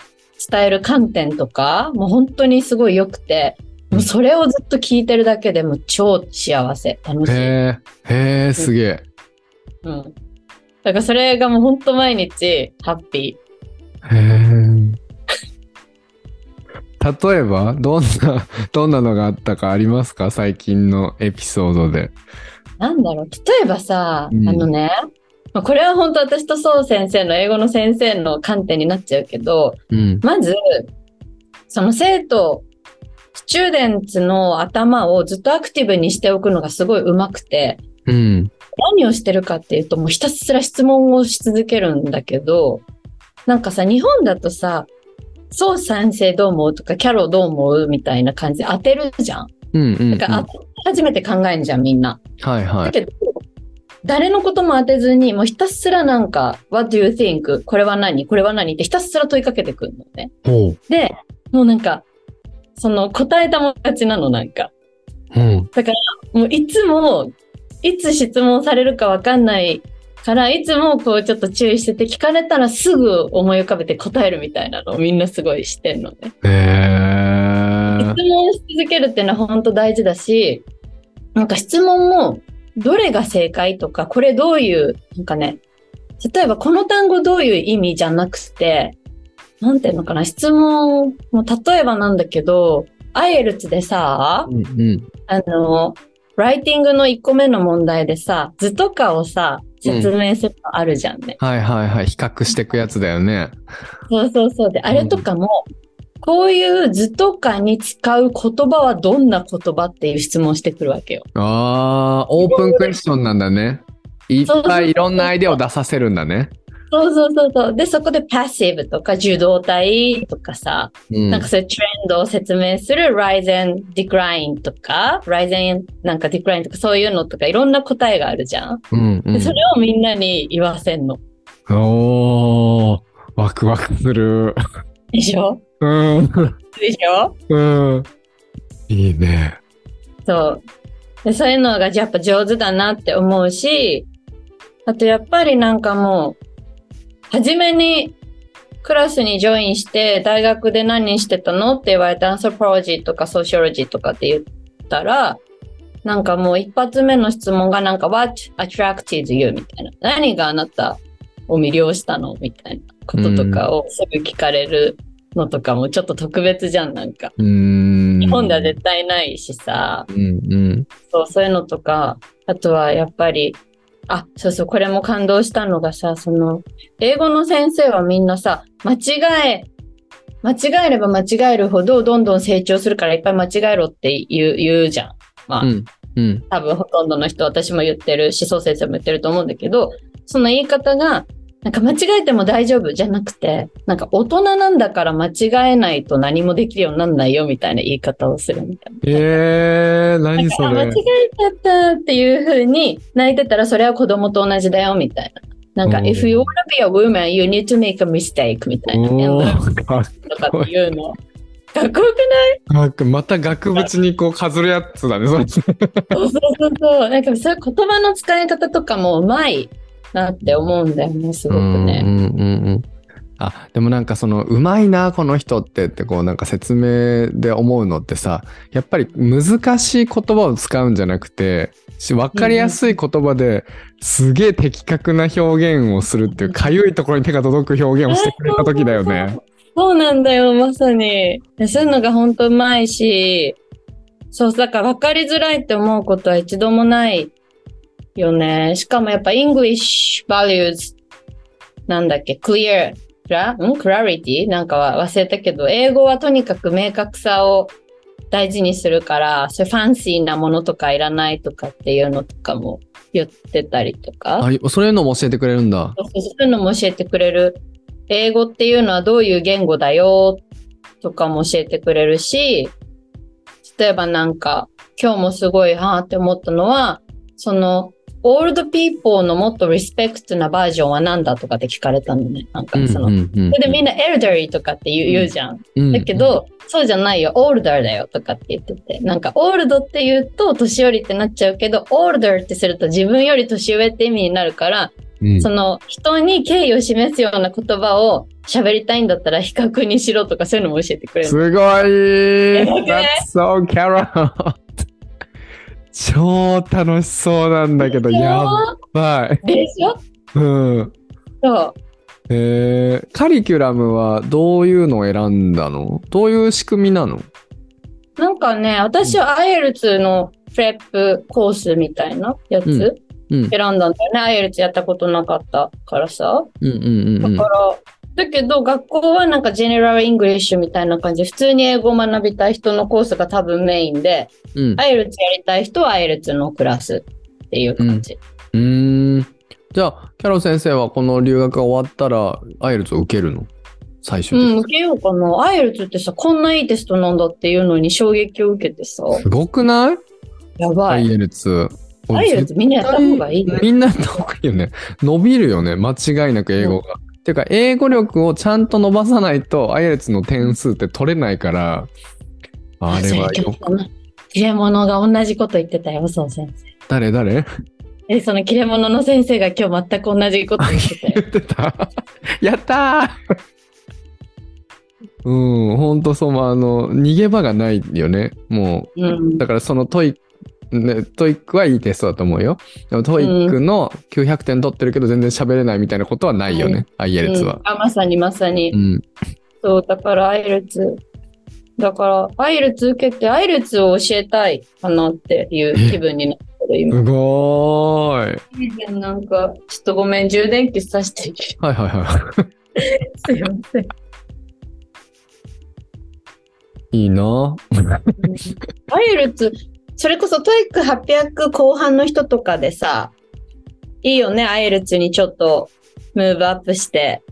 伝える観点とか、もう本当にすごい良くて、もうそれをずっと聞いてるだけでもう超幸せ、楽しい。へえ、すげえ。うん。だからそれがもう本当毎日ハッピー。へえ。例えば、どんな、どんなのがあったかありますか？最近のエピソードで。なんだろう、例えばさ、うんあのね、まあこれは本当私とそう先生の英語の先生の観点になっちゃうけど、うん。まず、その生徒、スチューデンツの頭をずっとアクティブにしておくのがすごい上手くて、うん。何をしてるかっていうと、もうひたすら質問をし続けるんだけど、なんかさ、日本だとさ、そう先生どう思う？とか、キャロどう思う？みたいな感じで当てるじゃん。うんうん、うん。だから、初めて考えんじゃん、みんな。はいはい。だけど、誰のことも当てずに、もうひたすらなんか、What do you think? これは何？これは何？ってひたすら問いかけてくるのね。で、もうなんか、その答えたもん勝ちなの、なんか。うん。もういつも、いつ質問されるかわかんないから、いつもこうちょっと注意してて、聞かれたらすぐ思い浮かべて答えるみたいなのをみんなすごいしてんのね。へえ。質問し続けるっていうのは本当大事だし、なんか質問もどれが正解とか、これどういう、なんかね、例えばこの単語どういう意味じゃなくて、なんていうのかな、質問も例えばなんだけど、アイエルツでさ、うんうん。あの、ライティングの1個目の問題でさ、図とかをさ、説明するのあるじゃんね。はいはいはい。比較していくやつだよね。そうそうそう。で、あれとかも、こういう図とかに使う言葉はどんな言葉っていう質問をしてくるわけよ。ああ、オープンクエスチョンなんだね。いっぱいいろんなアイデアを出させるんだね。そうそうそうそう。で、そこでパッシブとか受動体とかさ、うん。なんかそういうトレンドを説明する Rise and Decline とか、Rise and なんか Decline とかそういうのとかいろんな答えがあるじゃん。うんうんで、それをみんなに言わせんの。おー、ワクワクする。でしょ？うん。でしょ？うん。いいね。そう。でそういうのがやっぱ上手だなって思うし、あとやっぱりなんかもう、初めにクラスにジョインして大学で何してたのって言われてアンソプロロジーとかソーシオロジーとかって言ったら、なんかもう一発目の質問がなんか What attracted you? みたいな。何があなたを魅了したのみたいなこととかをすぐ聞かれるのとかもちょっと特別じゃん、なんか。ん。日本では絶対ないしさ。うんうん。そう、そういうのとか、あとはやっぱり、あ、そうそう、これも感動したのがさ、その、英語の先生はみんなさ、間違え、間違えれば間違えるほどどんどん成長するからいっぱい間違えろって言う言うじゃん。まあ、うん。うん。多分ほとんどの人、私も言ってる、思想先生も言ってると思うんだけど、その言い方が、なんか間違えても大丈夫じゃなくて、なんか大人なんだから間違えないと何もできるようになんないよみたいな言い方をするみたいな。えー、何それ間違えちゃったっていう風に泣いてたらそれは子供と同じだよみたいな。なんか、うん if you wanna be a woman, you need to make a mistake みたいな。かっとかっていうの。かっこよくなんかまた額縁にこう飾るやつだね、そそうそうそう。なんかそういう言葉の使い方とかもうまいなって思うんだよね、すごくね。うんうんうんうん。あ、でもなんかその、うまいな、この人ってってこうなんか説明で思うのってさ、やっぱり難しい言葉を使うんじゃなくて、しわかりやすい言葉ですげえ的確な表現をするっていう、かゆいところに手が届く表現をしてくれた時だよね。そうなんだよ、まさに。でそういうのが本当うまいし、そう、だから分かりづらいって思うことは一度もないよね。しかもやっぱ English values なんだっけ、clear ら？ん？clarity なんかは忘れたけど、英語はとにかく明確さを大事にするから、そういうファンシーなものとかいらないとかっていうのとかも言ってたりとか。あ、そういうのも教えてくれるんだ。そういうのも教えてくれる。英語っていうのはどういう言語だよとかも教えてくれるし、例えばなんか、今日もすごいはーって思ったのは、その、オールドピーポーのもっとリスペクトなバージョンは何だとかって聞かれたのね。なんかその、うんうんうんそれでみんなエルダリーとかって言う,、言うじゃん。うんだけど、そうじゃないよ、オールダーだよとかって言ってて。なんか、オールドって言うと年寄りってなっちゃうけど、オールダーってすると自分より年上って意味になるから、うんその人に敬意を示すような言葉を喋りたいんだったら比較にしろとかそういうのも教えてくれる。すごい !That's so carrot! 超楽しそうなんだけど、やばい。でしょ？うん。そう。えー、カリキュラムはどういうのを選んだの？どういう仕組みなの？なんかね、私はアイエルツのプレップコースみたいなやつ、うんうん選んだんだよね。アイエルツやったことなかったからさ。うんうんうんうんだから、だけど学校はなんか General English みたいな感じで、普通に英語を学びたい人のコースが多分メインで、うん。 IELTS やりたい人は IELTS のクラスっていう感じ。うーん。じゃあ、キャロ先生はこの留学が終わったら、 IELTS を受けるの？最終うん。受けようかな。 IELTS ってさ、こんないいテストなんだっていうのに衝撃を受けてさ、すごくない？やばい。 IELTS。IELTSみんなやった方がいいよ。みんなやった方がいいよね。伸びるよね。間違いなく英語が。ていうか、英語力をちゃんと伸ばさないと、 IELTS の点数って取れないから、あれはよく。切れ者が同じこと言ってたよ、そう先生。誰誰？え、その切れ者の先生が今日全く同じこと言ってたよ。言ってた やったーうん、ほんとそう、まあ、あの、逃げ場がないよね。もうんう、。だからその TOEIC、ね、 TOEIC はいいテストだと思うよ。でも TOEIC の900点取ってるけど全然喋れないみたいなことはないよね、 IELTS は。うんあ、まさにまさに。うん。そう、だから IELTS。だから、 IELTS 受けて、 IELTS を教えたいかなっていう気分になってる、今。すごーい。なんか、ちょっとごめん、充電器さして。すはいはいはい ません。い。いいな。 IELTS、それこそ TOEIC 800後半の人とかでさ、いいよね、 IELTS にちょっと move up して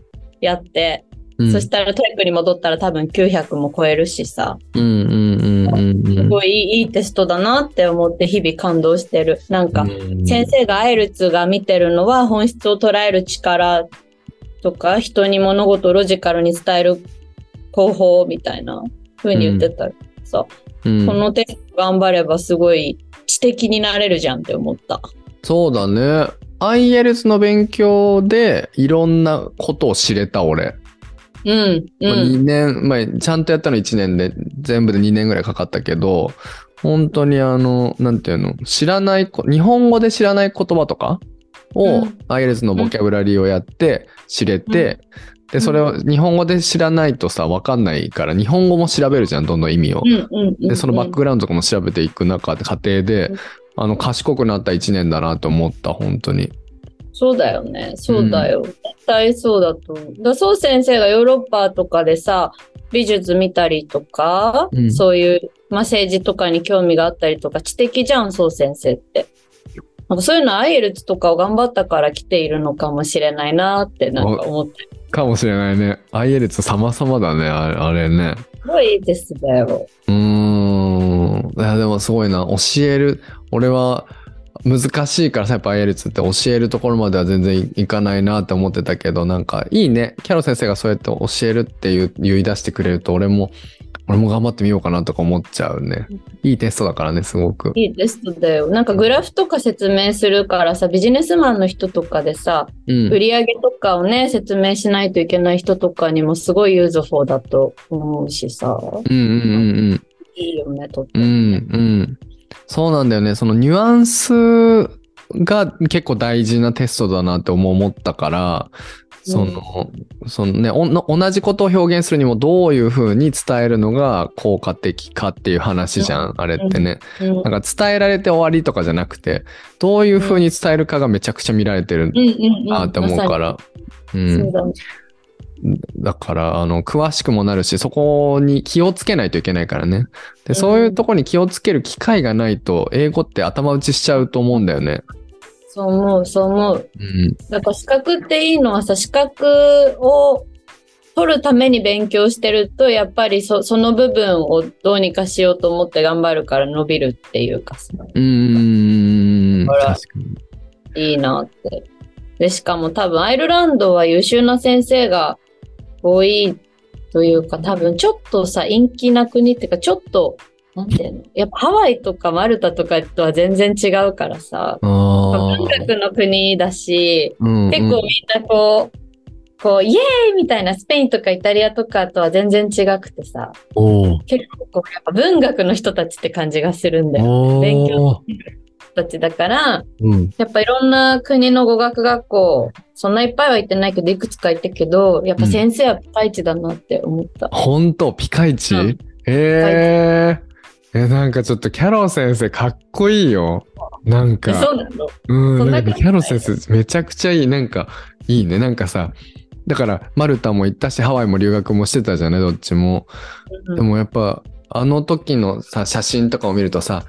やって、うんそしたら TOEIC に戻ったら多分900も超えるしさ、うんうんうんうんうん。すごいいいテストだなって思って日々感動してる。なんか、うん先生が IELTS が見てるのは本質を捉える力とか人に物事をロジカルに伝える方法みたいな風に言ってた、さ、うんこのテスト頑張ればすごい知的になれるじゃんって思った。そうだね。IELTS の勉強でいろんなことを知れた俺。うん、うまあん。2年、まあ、ちゃんとやったの1年で、全部で2年ぐらいかかったけど、本当にあの、なんていうの、知らないこ、日本語で知らない言葉とかを、うん IELTS のボキャブラリーをやって知れて、で、それを日本語で知らないとさ、わかんないから、日本語も調べるじゃん、どんどん意味を。うんうんうんうんで、そのバックグラウンドとかも調べていく中で、過程でうん、あの、賢くなった1年だなと思った、本当に。そうだよね。そうだよ。絶対そうだと思う。だそう先生がヨーロッパとかでさ、美術見たりとか、うんそういう、まあ、政治とかに興味があったりとか、知的じゃん、そう先生って。なんかそういうのアイエルツとかを頑張ったから来ているのかもしれないなってなんか思って。かもしれないね。 IELTS 様々だね、あれあれね。すごいですだよ。うーん。いや、でもすごいな。教える。俺は難しいからさ、やっぱ IELTS って教えるところまでは全然いかないなって思ってたけど、なんかいいね。キャロ先生がそうやって教えるっていう言い出してくれると、俺も、俺も頑張ってみようかなとか思っちゃうね。いいテストだからね、すごく。いいテストだよ。なんかグラフとか説明するからさ、ビジネスマンの人とかでさ、うん。売り上げとかをね、説明しないといけない人とかにもすごいユーズフォーだと思うしさ、うんうんうんうん。いいよね、とってうん、うん。そうなんだよね。そのニュアンスが結構大事なテストだなって思ったから、その、そのね、おの同じことを表現するにもどういうふうに伝えるのが効果的かっていう話じゃん、あれってね。うんなんか伝えられて終わりとかじゃなくて、どういうふうに伝えるかがめちゃくちゃ見られてる。なって思うから。う。ん。だから、あの、詳しくもなるし、そこに気をつけないといけないからね。で、そういうとこに気をつける機会がないと、英語って頭打ちしちゃうと思うんだよね。そう思う、そう思う。うん。だから資格っていいのはさ、資格を取るために勉強してると、やっぱりそその部分をどうにかしようと思って頑張るから伸びるっていうかさ、うーん。ほら。いいなって。で、しかも多分アイルランドは優秀な先生が多いというか、多分ちょっとさ、陰気な国っていうか、ちょっと、なんていうの？やっぱハワイとかマルタとかとは全然違うからさ、あ文あ。学の国だし、うんうん。結構みんなこう、こう、イエーイみたいなスペインとかイタリアとかとは全然違くてさ、結構こう、やっぱ文学の人たちって感じがするんだよ。おー。勉強人たちだから、うん。やっぱいろんな国の語学学校、そんないっぱいは行ってないけど、いくつか行ったけど、やっぱ先生はピカイチだなって思った。ほんと、ピカイチ、うん。えええ、なんかちょっとキャロン先生かっこいいよ。なんえか。そうなの？うん、そんなかキャロ先生めちゃくちゃいい。なんか、いいね。なんかさ、だから、マルタも行ったし、ハワイも留学もしてたじゃない、どっちも。うんでもやっぱ、あの時のさ、写真とかを見るとさ、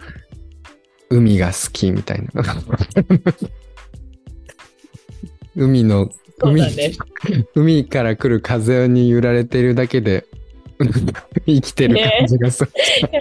海が好きみたいな。海の、海、ね。海から来る風に揺られているだけで、生きてる感じがする。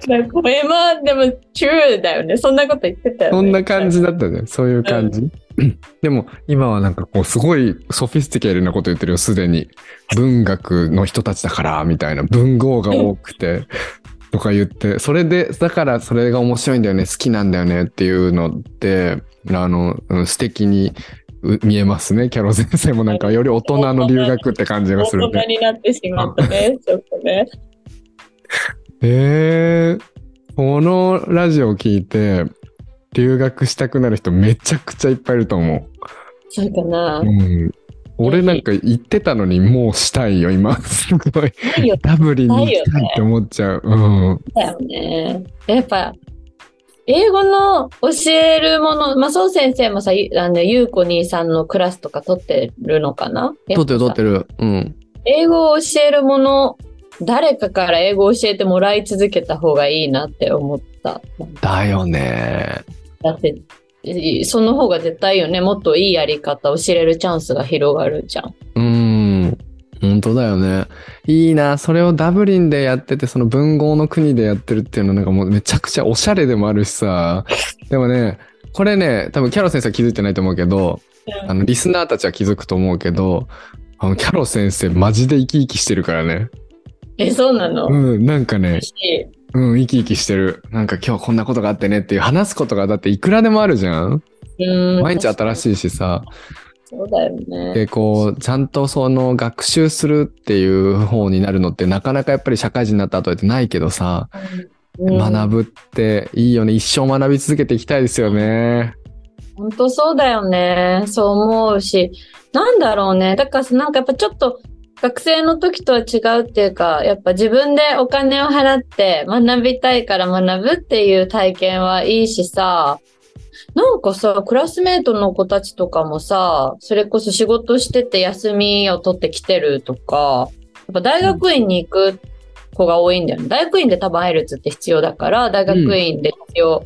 なんか声はでも true だよね。そんなこと言ってたよね。そんな感じだったね。そういう感じ。でも今はなんかこうすごいソフィスティケールなこと言ってるよ、すでに。文学の人たちだから、みたいな。文豪が多くて、とか言って、それで、だからそれが面白いんだよね、好きなんだよねっていうのって、あの、うん素敵にう見えますね。キャロ先生もなんかより大人の留学って感じがするね。大人になってしまったね。ちょっとね。えー、このラジオを聞いて、留学したくなる人めちゃくちゃいっぱいいると思そうかなう。う。ん。俺なんか言ってたのにもうしたいよ、今。すごい。ダブリンに行きたいって思っちゃう。うん。だよね。やっぱ、英語の教えるもの、まあ、そう先生もさ、ゆあの、ゆうこ兄さんのクラスとか取ってるのかな？撮ってる撮ってる。る。うん。英語を教えるもの、誰かから英語を教えてもらい続けた方がいいなって思った。だよね。だって、いその方が絶対よね。もっといいやり方を知れるチャンスが広がるじゃん。うん。本当だよね。いいな。それをダブリンでやってて、その文豪の国でやってるっていうのなんかもうめちゃくちゃおしゃれでもあるしさ。でもね、これね、多分キャロ先生は気づいてないと思うけど、あの、リスナーたちは気づくと思うけど、あの、キャロ先生マジで生き生きしてるからね。え、そうなの、うん、なんかね、うん、生き生きしてる。なんか今日こんなことがあってねっていう話すことがだっていくらでもあるじゃんうん。毎日新い。しいしさ。そうだよね。で、こう、ちゃんとその学習するっていう方になるのってなかなかやっぱり社会人になった後ってないけどさ、うん学ぶっていいよね。一生学び続けていきたいですよね。本当そうだよね。そう思うし、なんだろうね。だからさなんかやっぱちょっと学生の時とは違うっていうか、やっぱ自分でお金を払って学びたいから学ぶっていう体験はいいしさ、なんかさ、クラスメートの子たちとかもさ、それこそ仕事してて休みを取ってきてるとか、やっぱ大学院に行く子が多いんだよね。大学院で多分アイルツって必要だから、大学院で必要、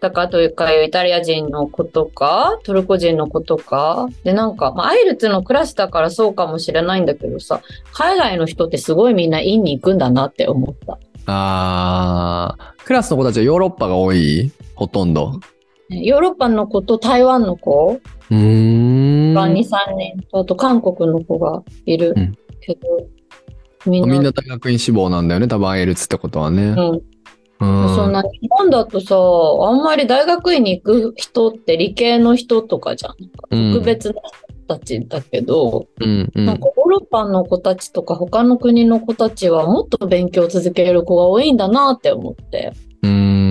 だからというか、イタリア人の子とか、トルコ人の子とか、で、なんか、まあ、アイルツのクラスだからそうかもしれないんだけどさ、海外の人ってすごいみんな院に行くんだなって思った。あー、クラスの子たちはヨーロッパが多い？ほとんど。ねヨーロッパの子と台湾の子うーん。が2、3人と、あと韓国の子がいるうんけど、みんな、みんな大学院志望なんだよね、多分アイルツってことはね。うん、うん。そんな日本だとさ、あんまり大学院に行く人って理系の人とかじゃん。特別な人たちだけど、うんうんなんかヨーロッパの子たちとか他の国の子たちはもっと勉強を続ける子が多いんだなって思って、うーん。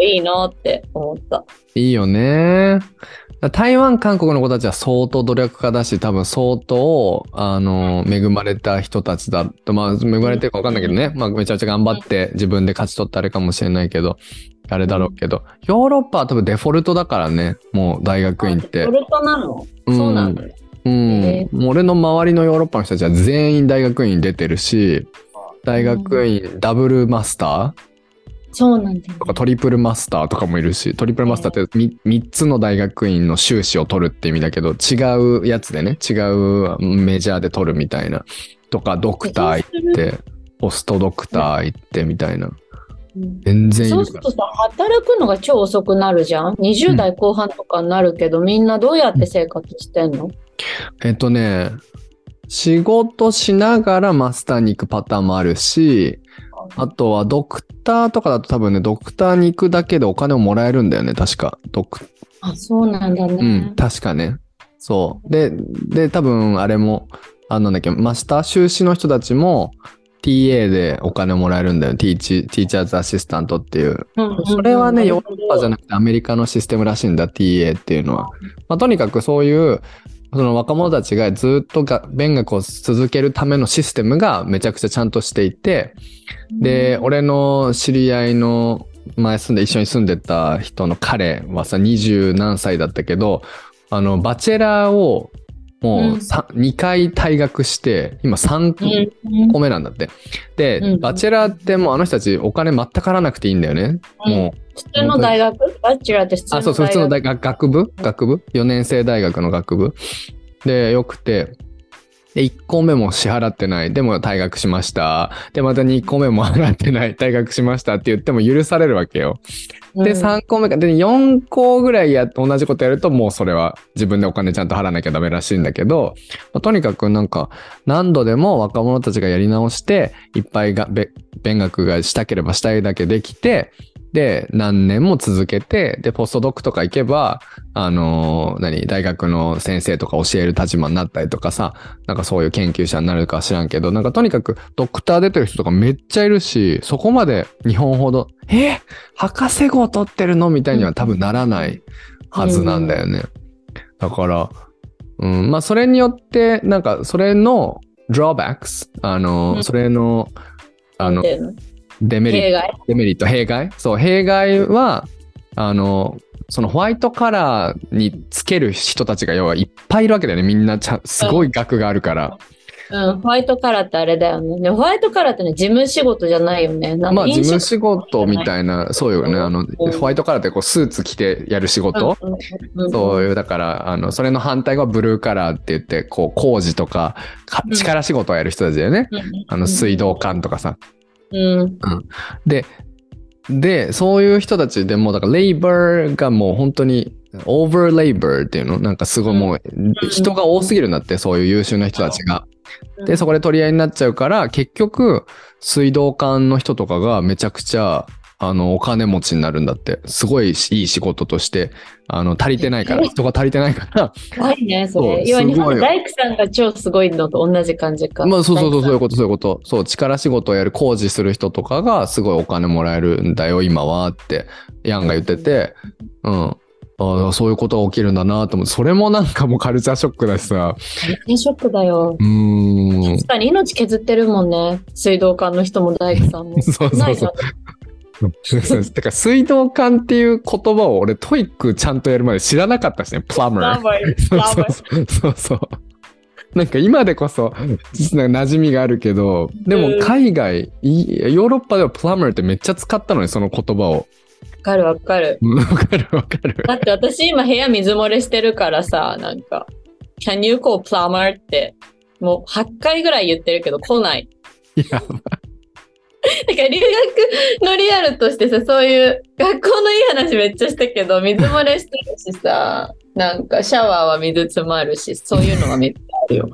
いいなって思った。いいよね。台湾、韓国の子たちは相当努力家だし、多分相当、あの、恵まれた人たちだと、まあ、恵まれてるか分かんないけどね。まあ、めちゃめちゃ頑張って自分で勝ち取ったあれかもしれないけど、あれだろうけど、ヨーロッパは多分デフォルトだからね、もう大学院ってソ。ルトなの、うんそうなんだね。うんへ。もう俺の周りのヨーロッパの人たちは全員大学院出てるし、大学院ダブルマスターそうなんだよとかトリプルマスターとかもいるし、トリプルマスターって 3, 3つの大学院の修士を取るって意味だけど、違うやつでね、違うメジャーで取るみたいな。とか、ドクター行って、ポストドクター行ってみたいな。うん全然。そうするとさ、働くのが超遅くなるじゃん ?20 代後半とかになるけど、みんなどうやって生活してんの、えっとね、仕事しながらマスターに行くパターンもあるし、あとはドクターとかだと多分ね、ドクターに行くだけでお金をもらえるんだよね、確か。ドクあ、そうなんだね。うん、確かね。そう。で、で、多分あれも、あなんだっけ、マスター修士の人たちも TA でお金もらえるんだよ。ティーチ、ティーチャーズアシスタントっていう。うんそれはね、ヨーロッパじゃななくてアメリカのシステムらしいんだ、TA っていうのは。まあ、とにかくそういう、その若者たちがずっとが勉学を続けるためのシステムがめちゃくちゃちゃんとしていて、で、俺の知り合いの前住んで一緒に住んでた人の彼はさ、二十何歳だったけど、あの、バチェラーをもうさ、2回退学して、今3うん個目なんだって。で、うん。バチェラーってもうあの人たちお金全く払わなくていいんだよね。もう、普通の大学？バチェラーって普通のあ、そうそう、普通の大学学学部？学部 ?4 年生大学の学部？で、よくて、で、1個目も支払ってない。でも退学しました。で、また2個目も払ってない。退学しましたって言っても許されるわけよ。で、うん3個目か。で、4個ぐらいや、同じことやると、もうそれは自分でお金ちゃんと払わなきゃダメらしいんだけど、まあとにかくなんか、何度でも若者たちがやり直して、いっぱいが、べ勉学がしたければしたいだけできて、で、何年も続けて、で、ポストドックとか行けば、あのー何、大学の先生とか教える立場になったりとかさ、なんかそういう研究者になるか知らんけど、なんかとにかくドクター出てる人とかめっちゃいるし、そこまで日本ほど、え？博士号取ってるの？みたいには多分ならないはずなんだよね。だから、うん、まあそれによって、なんかそれの drawbacks、あの、うん。それの、あの？デメリット弊害？デメリット、弊害？そう、弊害は、あの、そのホワイトカラーにつける人たちが要はいっぱいいるわけだよね。みんなちゃん、すごい額があるから。うん、ホワイトカラーってあれだよね。ホワイトカラーってね、事務仕事じゃないよね。まあ事務仕事みたいな、そうよね。あの、うんホワイトカラーってこうスーツ着てやる仕事、うんうんうんそういう、だから、あの、それの反対がブルーカラーって言って、こう工事とか、力仕事をやる人たちだよね。うんあの、水道管とかさ。うん。で、で、そういう人たちでも、だから、レイバーがもう本当に、オーバーレイバーっていうの？なんかすごいもう、人が多すぎるんだって、そういう優秀な人たちが。で、そこで取り合いになっちゃうから、結局、水道管の人とかがめちゃくちゃ、あの、お金持ちになるんだって。すごいいい仕事として、あの、足りてないから、人が足りてないから、はいね、それ。要は日本で大工さんが超すごいのと同じ感じか。まあそうそうそう、そういうこと、そういうこと。そう、力仕事をやる工事する人とかがすごいお金もらえるんだよ、今はって、ヤンが言ってて、うん。ああ、そういうことが起きるんだなと思って、それもなんかもうカルチャーショックだしさ。さん大変ショックだよ。うーん。確かに命削ってるもんね。水道管の人も大工さんも。そうそうそうないてか、水道管っていう言葉を俺 TOEIC ちゃんとやるまで知らなかったしね、 plumber。そうそうそうそう。なんか今でこそ、馴染みがあるけど、でもうん海外、いヨーロッパでは plumber ってめっちゃ使ったのに、その言葉を。かるわかる。うんわかるわかる。だって私今部屋水漏れしてるからさ、なんか、Can you call plumber? って、もう8回ぐらい言ってるけど来ない。いや、だから留学のリアルとしてさ、そういう学校のいい話めっちゃしたけど、水漏れしてるしさ、なんかシャワーは水詰まるし、そういうのはめっちゃあるよ。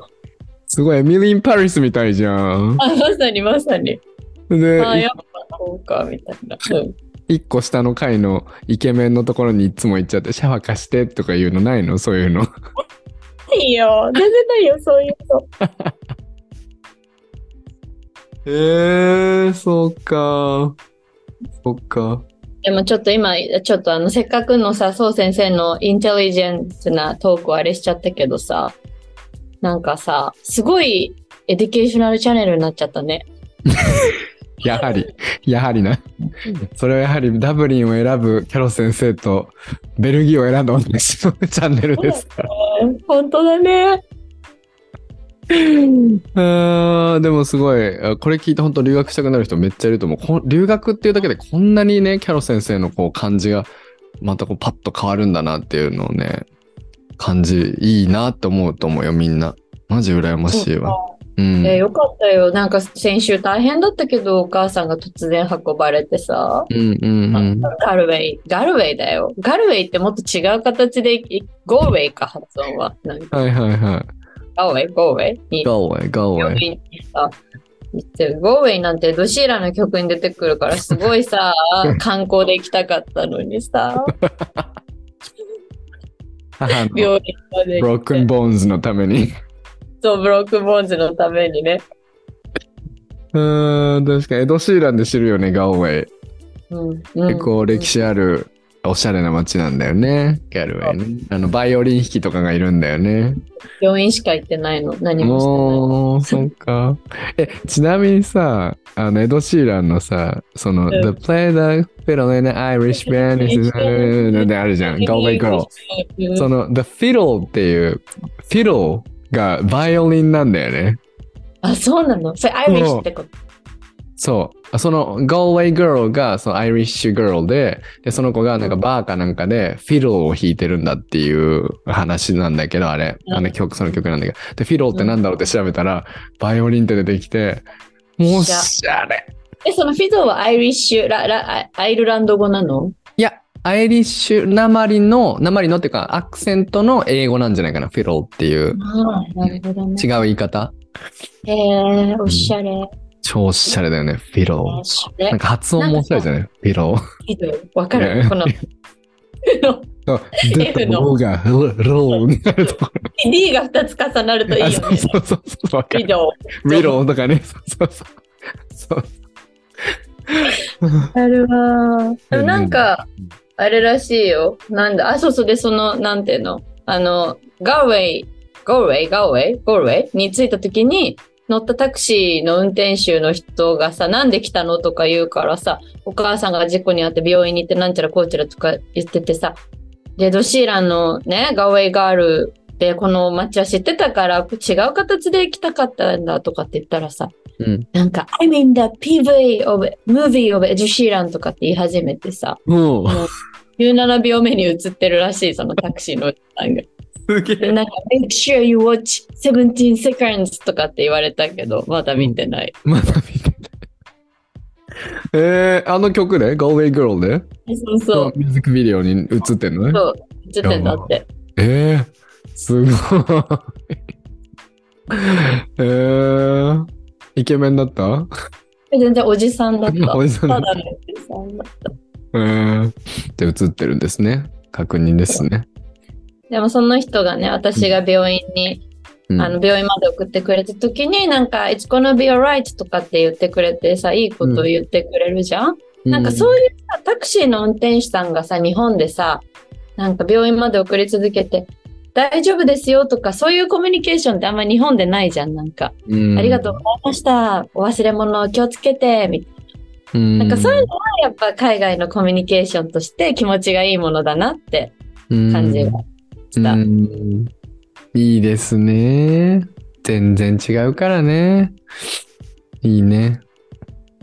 すごい、エミリー・パリスみたいじゃん。あ、まさにまさに。で、あ、やっぱそうか、みたいな。うん一個下の階のイケメンのところにいつも行っちゃって、シャワー貸してとか言うのないの？そういうの。いいよ。全然ないよ、そういうの。えー、そうか。そっか。でもちょっと今、ちょっとあの、せっかくのさ、そう先生のインテリジェンスなトークをあれしちゃったけどさ、なんかさ、すごい educational channel になっちゃったね。やはり、やはりな。それはやはりダブリンを選ぶキャロ先生とベルギーを選んだ同じのチャンネルですから。本当だね。あーでもすごい、あこれ聞いて本当留学したくなる人めっちゃいると思う。こ留学っていうだけでこんなにね、キャロ先生のこう感じがまたこうパッと変わるんだなっていうのをね、感じいいなって思うと思うよ、みんな。マジ羨ましいわ。うん。えーよかったよ。なんか先週大変だったけど、お母さんが突然運ばれてさ。うんうんうん。ガルウェイ。ガルウェイだよ。ガルウェイってもっと違う形で、いゴーウェイか、発音は。はいはいはい。ガーウェイ、ゴーウェイに Go away, go 病 away. 院にさ、行ってるゴーウェイなんてドシーラの曲に出てくるから、すごいさ、観光で行きたかったのにさ、病院までブロッ。クンボーンズのために。そう、ブロックボーンズのためにね。うーん、確かにエド・シーランで知るよね、ガオウェイ。うん。うん結構歴史ある、おしゃれな街なんだよね、ギャルウェイね。あの、バイオリン弾きとかがいるんだよね。病院しか行ってないの？何もしてない。そっか。え、ちなみにさ、あの、エド・シーランのさ、その、ん The play the fiddle in the Irish band is であるじゃん、ガオウェイ girl。うんその、The fiddle っていう、fiddle がバイオリンなんだよね。あ、そうなのそれアイリッシュってことそう。その Galway Girl がその Irish Girl で、で、その子がなんかバーかなんかでフィドルを弾いてるんだっていう話なんだけど、あれ。あの曲、その曲なんだけど。で、フィドルってなんだろうって調べたら、バイオリンって出てきて、もうおしゃれ。え、そのフィドはアイリッシュ、ララアイルランド語なの？いや、アイリッシュなまりの、なまりのっていうか、アクセントの英語なんじゃないかな、フィドルっていうああ、なるほどね。違う言い方？へえ、おしゃれ。超おしゃれだよね、フィドル。おしゃれなん。か発音もおしゃれじゃない？フィドル。フィドわかるねこの、そう出た方が、ローになると。D が2つ重なるといいよあね。そうそうそうそう。わかるフィドリロとかね。そうそうそう。あるわ。でもなんかうん、あれらしいよ。なんだ、あ、そうそうで、その、なんていうの、あの、ガーウェイ、ゴールウェイ、ガーウェイ、ゴールウェイに着いた時に、乗ったタクシーの運転手の人がさ、なんで来たのとか言うからさ、お母さんが事故に遭って病院に行ってなんちゃらこうちゃらとか言っててさ、で、ドシーランのね、ガーウェイガールでこの街は知ってたから、違う形で行きたかったんだとかって言ったらさ、うん。なんか、I'm in the PV of movie of Ed Sheeran とかって言い始めてさ、もう、17 秒目に映ってるらしい、そのタクシーのさんが。すげで、なんか、make sure you watch 17 seconds とかって言われたけど、まだ見てない。まだ見てない。えー、あの曲で ?Galway Girl でそうそう。ミュージックビデオに映ってんのね？そう、映ってんだって。えー、すごい。えー、イケメンだった？全然おじさんだった。おじさんだったただのおじさんだった。えー、で映ってるんですね。確認ですね。でもその人がね、私が病院に、うんあの病院まで送ってくれた時に、なんか、It's gonna be alright とかって言ってくれてさ、いいことを言ってくれるじゃん、なんかそういうさ、タクシーの運転手さんがさ、日本でさ、なんか病院まで送り続けて、大丈夫ですよとか、そういうコミュニケーションってあんまり日本でないじゃん、なんか。うん、ありがとうございました。お忘れ物気をつけて、みたいうん。な。なんかそういうのはやっぱ海外のコミュニケーションとして気持ちがいいものだなって感じがした。うんいいですね。全然違うからね。いいね。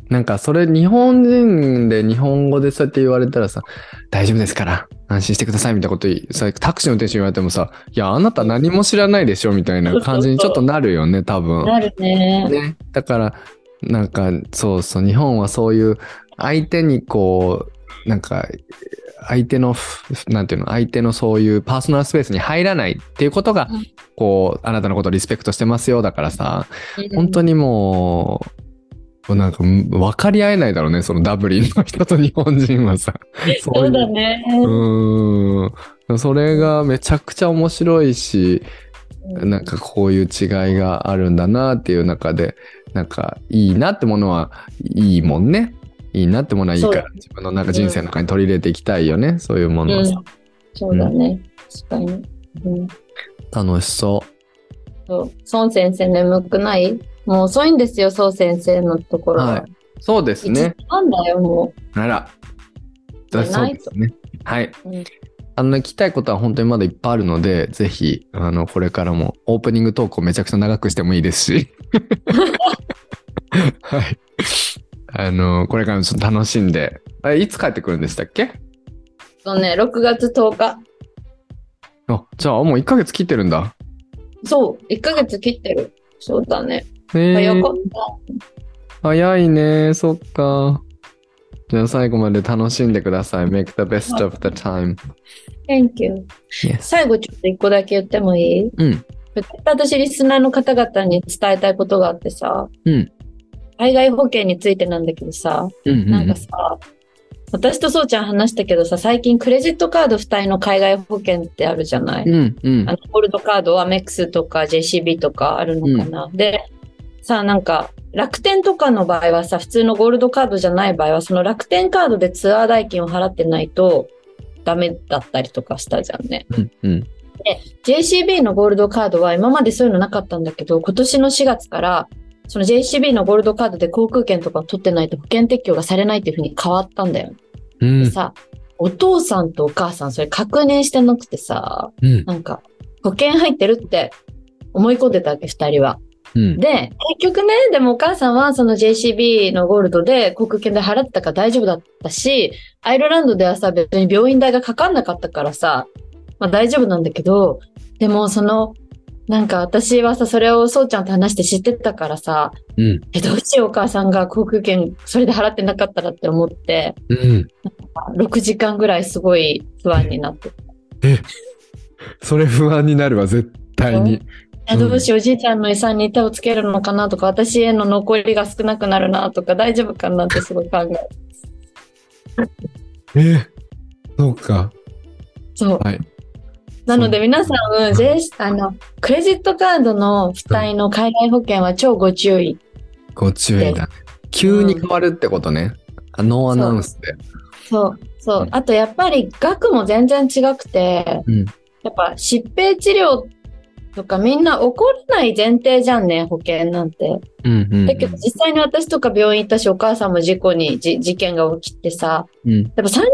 なんかそれ日本人で日本語でそうやって言われたらさ、大丈夫ですから、安心してくださいみたいなことさ、タクシーの運転手に言われてもさ、いや、あなた何も知らないでしょみたいな 感じにちょっとなるよね、多分。なるね。ね。だから、なんか、そうそう、日本はそういう、相手にこう、なんか、相手の、なんていうの、相手のそういうパーソナルスペースに入らないっていうことが、うんこう、あなたのことをリスペクトしてますよ。だからさ、うん本当にもう、なんか、分かり合えないだろうね、そのダブリンの人と日本人はさ。そそういうだね。うーん。それがめちゃくちゃ面白いし、なんかこういう違いがあるんだなっていう中で、なんかいいなってものはいいもんね。いいなってものはいいから自分のなんか人生の中に取り入れていきたいよね。そういうものうんはさ。そうだね。確かに。うん楽しそそう。孫先生眠くない？もう遅いんですよ、孫先生のところは。はい。う。そうですね。なんだよ、もあら。だ寝ないとそうですね。はい。う。うんあの、聞きたいことは本当にまだいっぱいあるので、ぜひ、あの、これからもオープニングトークをめちゃくちゃ長くしてもいいですし。はい。あの、これからもちょっと楽しんで。あいつ帰ってくるんでしたっけ？そうね、6月10日。あ、じゃあもう1ヶ月切ってるんだ。そう、1ヶ月切ってる。そうだね。へえ早かっ早いね。そっか。じゃあ最後まで楽しんでください。Make the best of the time. た。Thank you. Yes. 最後ちょっと1個だけ言ってもいい？うん。私、リスナーの方々に伝えたいことがあってさ、うん。海外保険についてなんだけどさ、うんうんうん。なんかさ、私とそうちゃん話したけどさ、最近クレジットカード付帯の海外保険ってあるじゃない、うんうんあのゴールドカードはメックスとか JCB とかあるのかな、で、さ、なんか楽天とかの場合はさ、普通のゴールドカードじゃない場合は、その楽天カードでツアー代金を払ってないとダメだったりとかしたじゃんね。うんうん。JCB のゴールドカードは今までそういうのなかったんだけど、今年の4月から、その JCB のゴールドカードで航空券とかを取ってないと保険適用がされないっていう風に変わったんだよ。うんでさ、お父さんとお母さんそれ確認してなくてさ、うんなんか保険入ってるって思い込んでたわけ、二人は。うん。で、結局ね、でもお母さんはその JCB のゴールドで航空券で払ってたから大丈夫だったし、アイルランドではさ、別に病院代がかかんなかったからさ、まあ大丈夫なんだけど、でもその、なんか私はさ、それをそうちゃんと話して知ってたからさ、うん。え、どうしようお母さんが航空券それで払ってなかったらって思って、うん。6時間ぐらいすごい不安になって。それ不安になるわ、絶対に。え、どうしよう、おじいちゃんの遺産に手をつけるのかなとか、私への残りが少なくなるなとか、大丈夫かなってすごい考え。え、そうか。そう。はい。なので皆さん、J、あの、クレジットカードの付帯の海外保険は超ご注意。ご注意だね。急に変わるってことね。あノーアナウンスで。そう、そうう。あとやっぱり額も全然違くて、うん。やっぱ疾病治療とかみんな起こらない前提じゃんね、保険なんて。うんうん。だけど実際に私とか病院行ったし、お母さんも事故にじ事件が起きてさ、うん。やっぱ30万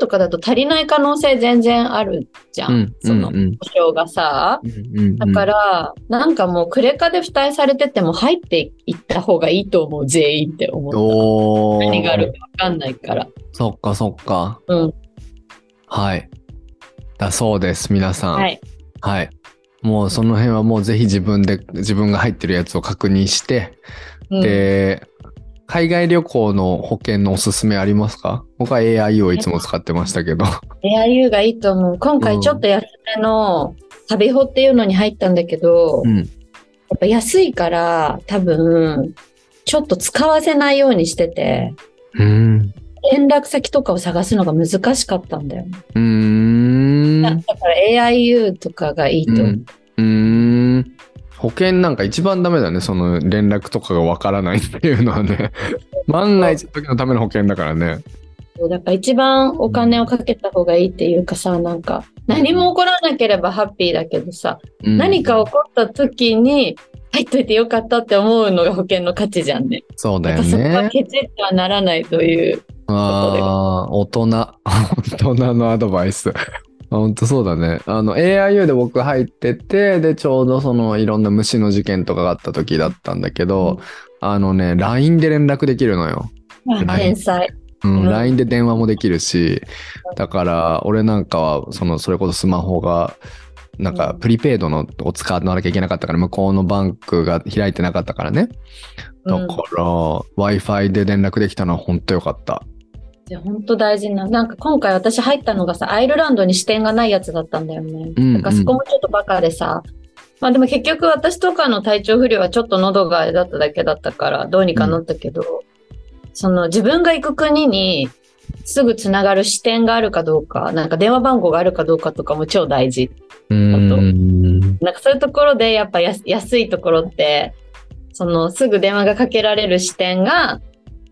とかだと足りない可能性全然あるじゃん。うん。そのうんうん保証がさ。うんうん。だから、なんかもうクレカで付帯されてても入っていった方がいいと思う、全員って思う。おー。何があるかわかんないから。そっかそっか。うん。はい。だそうです、皆さん。はい。はい。もうその辺はもうぜひ自分で、自分が入ってるやつを確認して、うん、で、海外旅行の保険のおすすめありますか？僕は AIU をいつも使ってましたけど。AIU がいいと思う。今回ちょっと安めの旅法っていうのに入ったんだけど、うん。やっぱ安いから多分、ちょっと使わせないようにしてて、うん。連絡先とかを探すのが難しかったんだよね。うーん。だから AIU とかがいいと思う。うん。ん。保険なんか一番ダメだね。その連絡とかがわからないっていうのはね。万が一の時のための保険だからね。そうだから一番お金をかけた方がいいっていうかさ、なんか、何も起こらなければハッピーだけどさ、うん何か起こった時に入っといてよかったって思うのが保険の価値じゃんね。そうだよだからそこはね。ケチってはならないという。ああ、大人。大人のアドバイス。本当そうだね。あの、AIU で僕入ってて、で、ちょうどそのいろんな虫の事件とかがあった時だったんだけど、あのね、LINE で連絡できるのよ。LINE 天才。うん、うん LINE で電話もできるし、だから俺なんかは、その、それこそスマホが、なんかうんプリペイドのを使わなきゃいけなかったから、向こうのバンクが開いてなかったからね。だうんから、Wi-Fi で連絡できたのは本当よかった。いや本当大事な。なんか今回私入ったのがさ、アイルランドに支店がないやつだったんだよね。うんだからそこもちょっとバカでさ、まあでも結局私とかの体調不良はちょっと喉があれだっただけだったから、どうにかなったけど、その自分が行く国にすぐつながる支店があるかどうか、なんか電話番号があるかどうかとかも超大事。うーん。なんかそういうところでやっぱ安安いところって、そのすぐ電話がかけられる支店が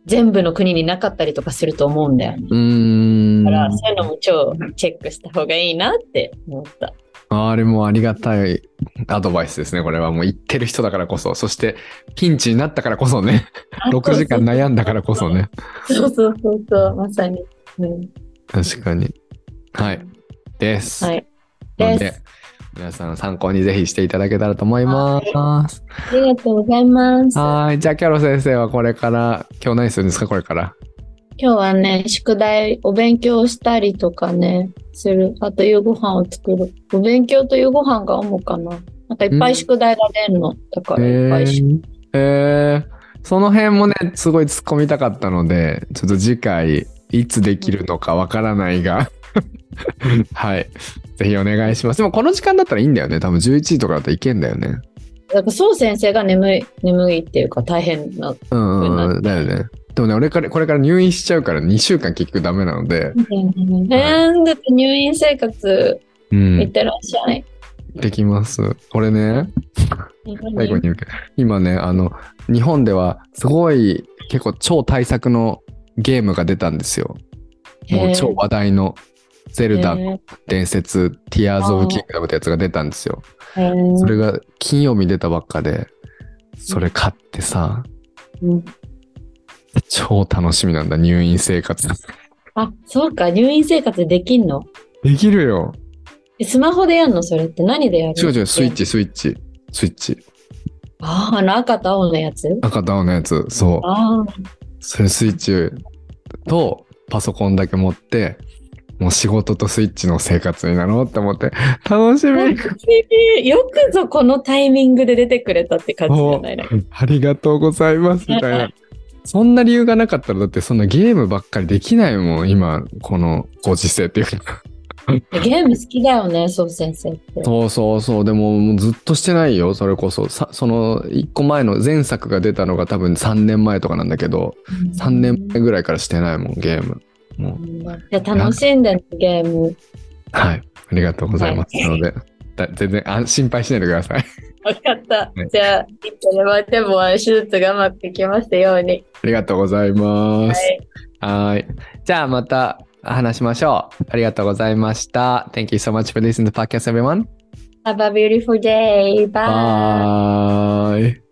全部の国になかったりとかすると思うんだよね。うーん。だからそういうのも超チェックした方がいいなって思った。あれもありがたいアドバイスですね。これはもう言ってる人だからこそ。そして、ピンチになったからこそね。6時間悩んだからこそね。そうそうそうそう、まさに。うん、確かに。はい。です。はい。です。皆さん参考にぜひしていただけたらと思います。ありがとうございます。はい。じゃあ、キャロ先生はこれから、今日何するんですかこれから？今日はね、宿題、お勉強したりとかね、する。あと夕ご飯を作る。お勉強と夕ご飯が主かな。なんかいっぱい宿題が出るの。だからいっぱいし、ーえーその辺もね、すごい突っ込みたかったので、ちょっと次回、いつできるのかわからないが、はい。ぜひお願いします。でもこの時間だったらいいんだよね。多分11時とかだったらいけんだよね。だからそう先生が眠い、眠いっていうか大変な。うんうんうん。だよね。でもね、俺から、これから入院しちゃうから2週間結局ダメなので、えー、だって入院生活うん。いってらっしゃい。できます。これね、最後に言うけど、今ね、あの、日本ではすごい結構超大作のゲームが出たんですよ。もう超話題のゼルダへ伝説、ティアーズ・オブ・キングダムってやつが出たんですよ。それが金曜日に出たばっかで、それ買ってさ、うん超楽しみなんだ、入院生活。あ、そうか、入院生活できんの？できるよ。えスマホでやんの？それって何でやる？違う違う、スイッ。チ、スイッチ、スイッチ。ああ、あの赤と青のやつ？赤と青のやつ、そう。ああ、それスイッチとパソコンだけ持って、もう仕事とスイッチの生活になろうって思って、楽しみ。よくぞこのタイミングで出てくれたって感じじゃない？な。ありがとうございます、みたいな。そんな理由がなかったら、だってそんなゲームばっかりできないもん、今、このご時世っていうか。ゲーム好きだよね、そう先生って。そうそうそう、でももうずっとしてないよ、それこそ。さその一個前の前作が出たのが多分3年前とかなんだけど、3年前ぐらいからしてないもん、ゲーム。もういや楽しんでね、ゲーム。はい。ありがとうございます。はいなので、だ全然あ心配しないでください。わかったね。じゃあ、いつでもでも手術がうまくいきますように。ありがとうございます。はい。はい。じゃあまた話しましょう。ありがとうございました。Thank you so much for listening to the podcast, everyone. Have a beautiful day. Bye. Bye.